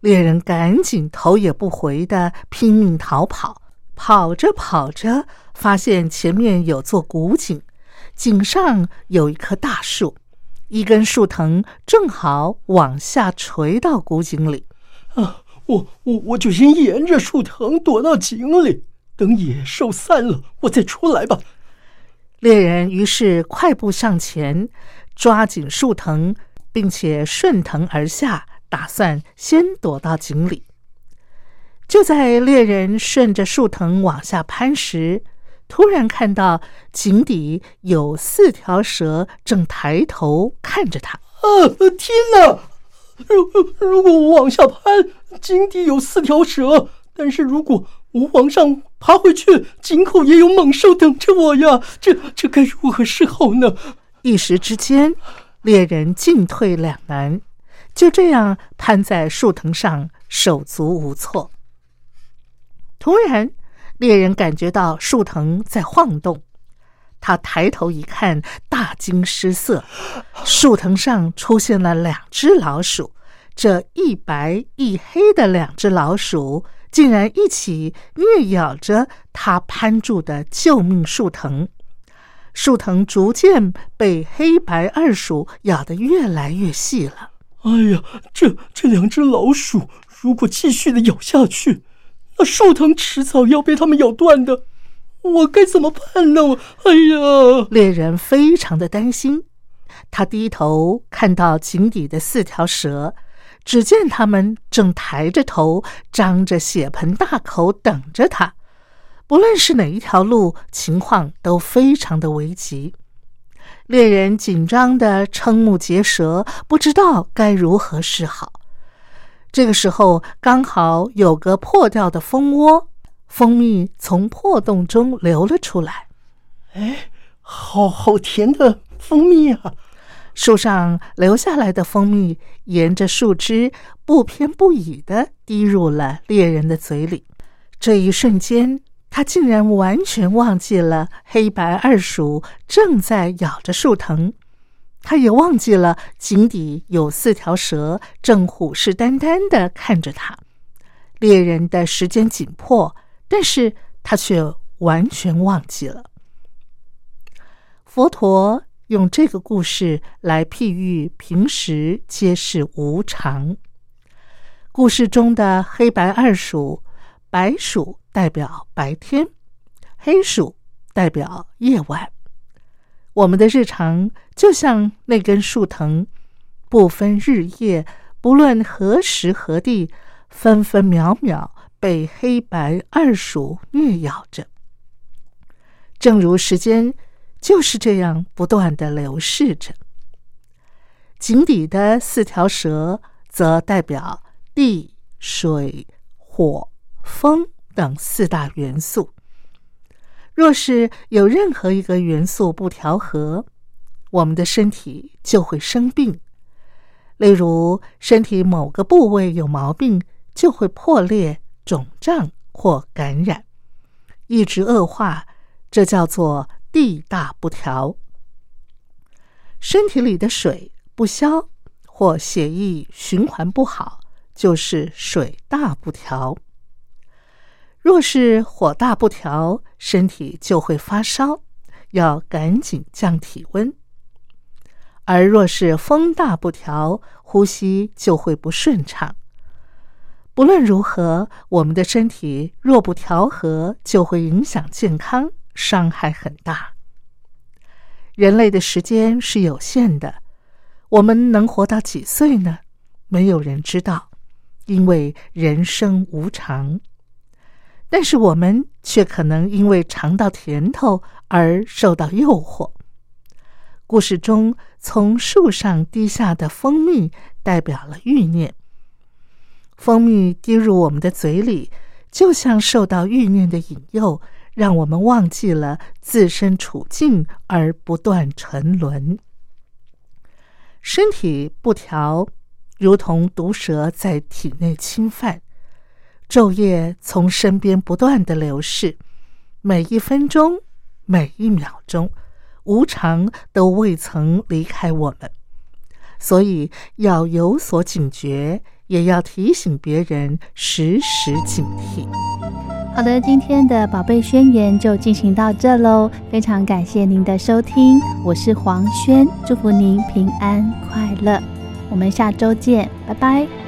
猎人赶紧头也不回的拼命逃跑，跑着跑着，发现前面有座古井，井上有一棵大树，一根树藤正好往下垂到古井里。
啊，我我我就先沿着树藤躲到井里，等野兽散了，我再出来吧。
猎人于是快步上前，抓紧树藤，并且顺藤而下，打算先躲到井里。就在猎人顺着树藤往下攀时，突然看到井底有四条蛇正抬头看着他。
啊，天哪！如如果我往下攀，井底有四条蛇；但是如果我往上爬回去，井口也有猛兽等着我呀！这这该如何是好呢？
一时之间，猎人进退两难，就这样攀在树藤上，手足无措。突然，猎人感觉到树藤在晃动，他抬头一看，大惊失色，树藤上出现了两只老鼠。这一白一黑的两只老鼠，竟然一起虐咬着他攀住的救命树藤。树藤逐渐被黑白二鼠咬得越来越细了。
哎呀，这这两只老鼠如果继续的咬下去，树藤迟早要被它们咬断的。我该怎么办呢？我哎呀！
猎人非常的担心，他低头看到井底的四条蛇，只见它们正抬着头，张着血盆大口等着他。不论是哪一条路，情况都非常的危急。猎人紧张的瞠目结舌，不知道该如何是好。这个时候，刚好有个破掉的蜂窝，蜂蜜从破洞中流了出来。
哎，好好甜的蜂蜜啊！
树上流下来的蜂蜜沿着树枝不偏不倚的滴入了猎人的嘴里。这一瞬间，他竟然完全忘记了黑白二鼠正在咬着树藤，他也忘记了井底有四条蛇正虎视眈眈的看着他。猎人的时间紧迫，但是他却完全忘记了。佛陀用这个故事来譬喻平时皆是无常。故事中的黑白二鼠，白鼠代表白天，黑鼠代表夜晚。我们的日常就像那根树藤，不分日夜，不论何时何地，分分秒秒被黑白二鼠虐咬着。正如时间就是这样不断的流逝着。井底的四条蛇，则代表地、水、火、风等四大元素。若是有任何一个元素不调和，我们的身体就会生病。例如，身体某个部位有毛病，就会破裂、肿胀或感染，一直恶化。这叫做地大不调。身体里的水不消，或血液循环不好，就是水大不调。若是火大不调，身体就会发烧，要赶紧降体温；而若是风大不调，呼吸就会不顺畅。不论如何，我们的身体若不调和，就会影响健康，伤害很大。人类的时间是有限的，我们能活到几岁呢？没有人知道，因为人生无常。但是我们却可能因为尝到甜头而受到诱惑。故事中从树上滴下的蜂蜜代表了欲念，蜂蜜滴入我们的嘴里，就像受到欲念的引诱，让我们忘记了自身处境而不断沉沦。身体不调，如同毒蛇在体内侵犯。昼夜从身边不断的流逝，每一分钟、每一秒钟，无常都未曾离开我们，所以要有所警觉，也要提醒别人时时警惕。
好的，今天的宝贝宣言就进行到这喽，非常感谢您的收听，我是黄轩，祝福您平安快乐，我们下周见，拜拜。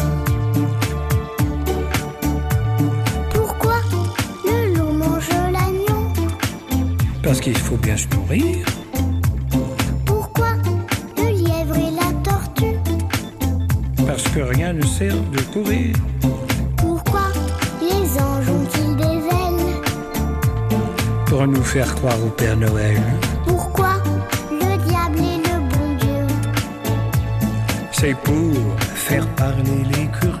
Parce qu'il faut bien se nourrir.
Pourquoi le lièvre et la tortue?
Parce que rien ne sert de courir.
Pourquoi les anges ont-ils des ailes
Pour nous faire croire au Père Noël.
Pourquoi le diable est le bon Dieu?
C'est pour faire parler les curieux.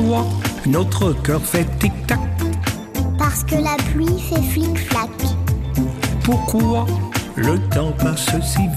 Pourquoi notre cœur fait tic-tac
Parce que la pluie fait flic-flac.
Pourquoi le temps passe si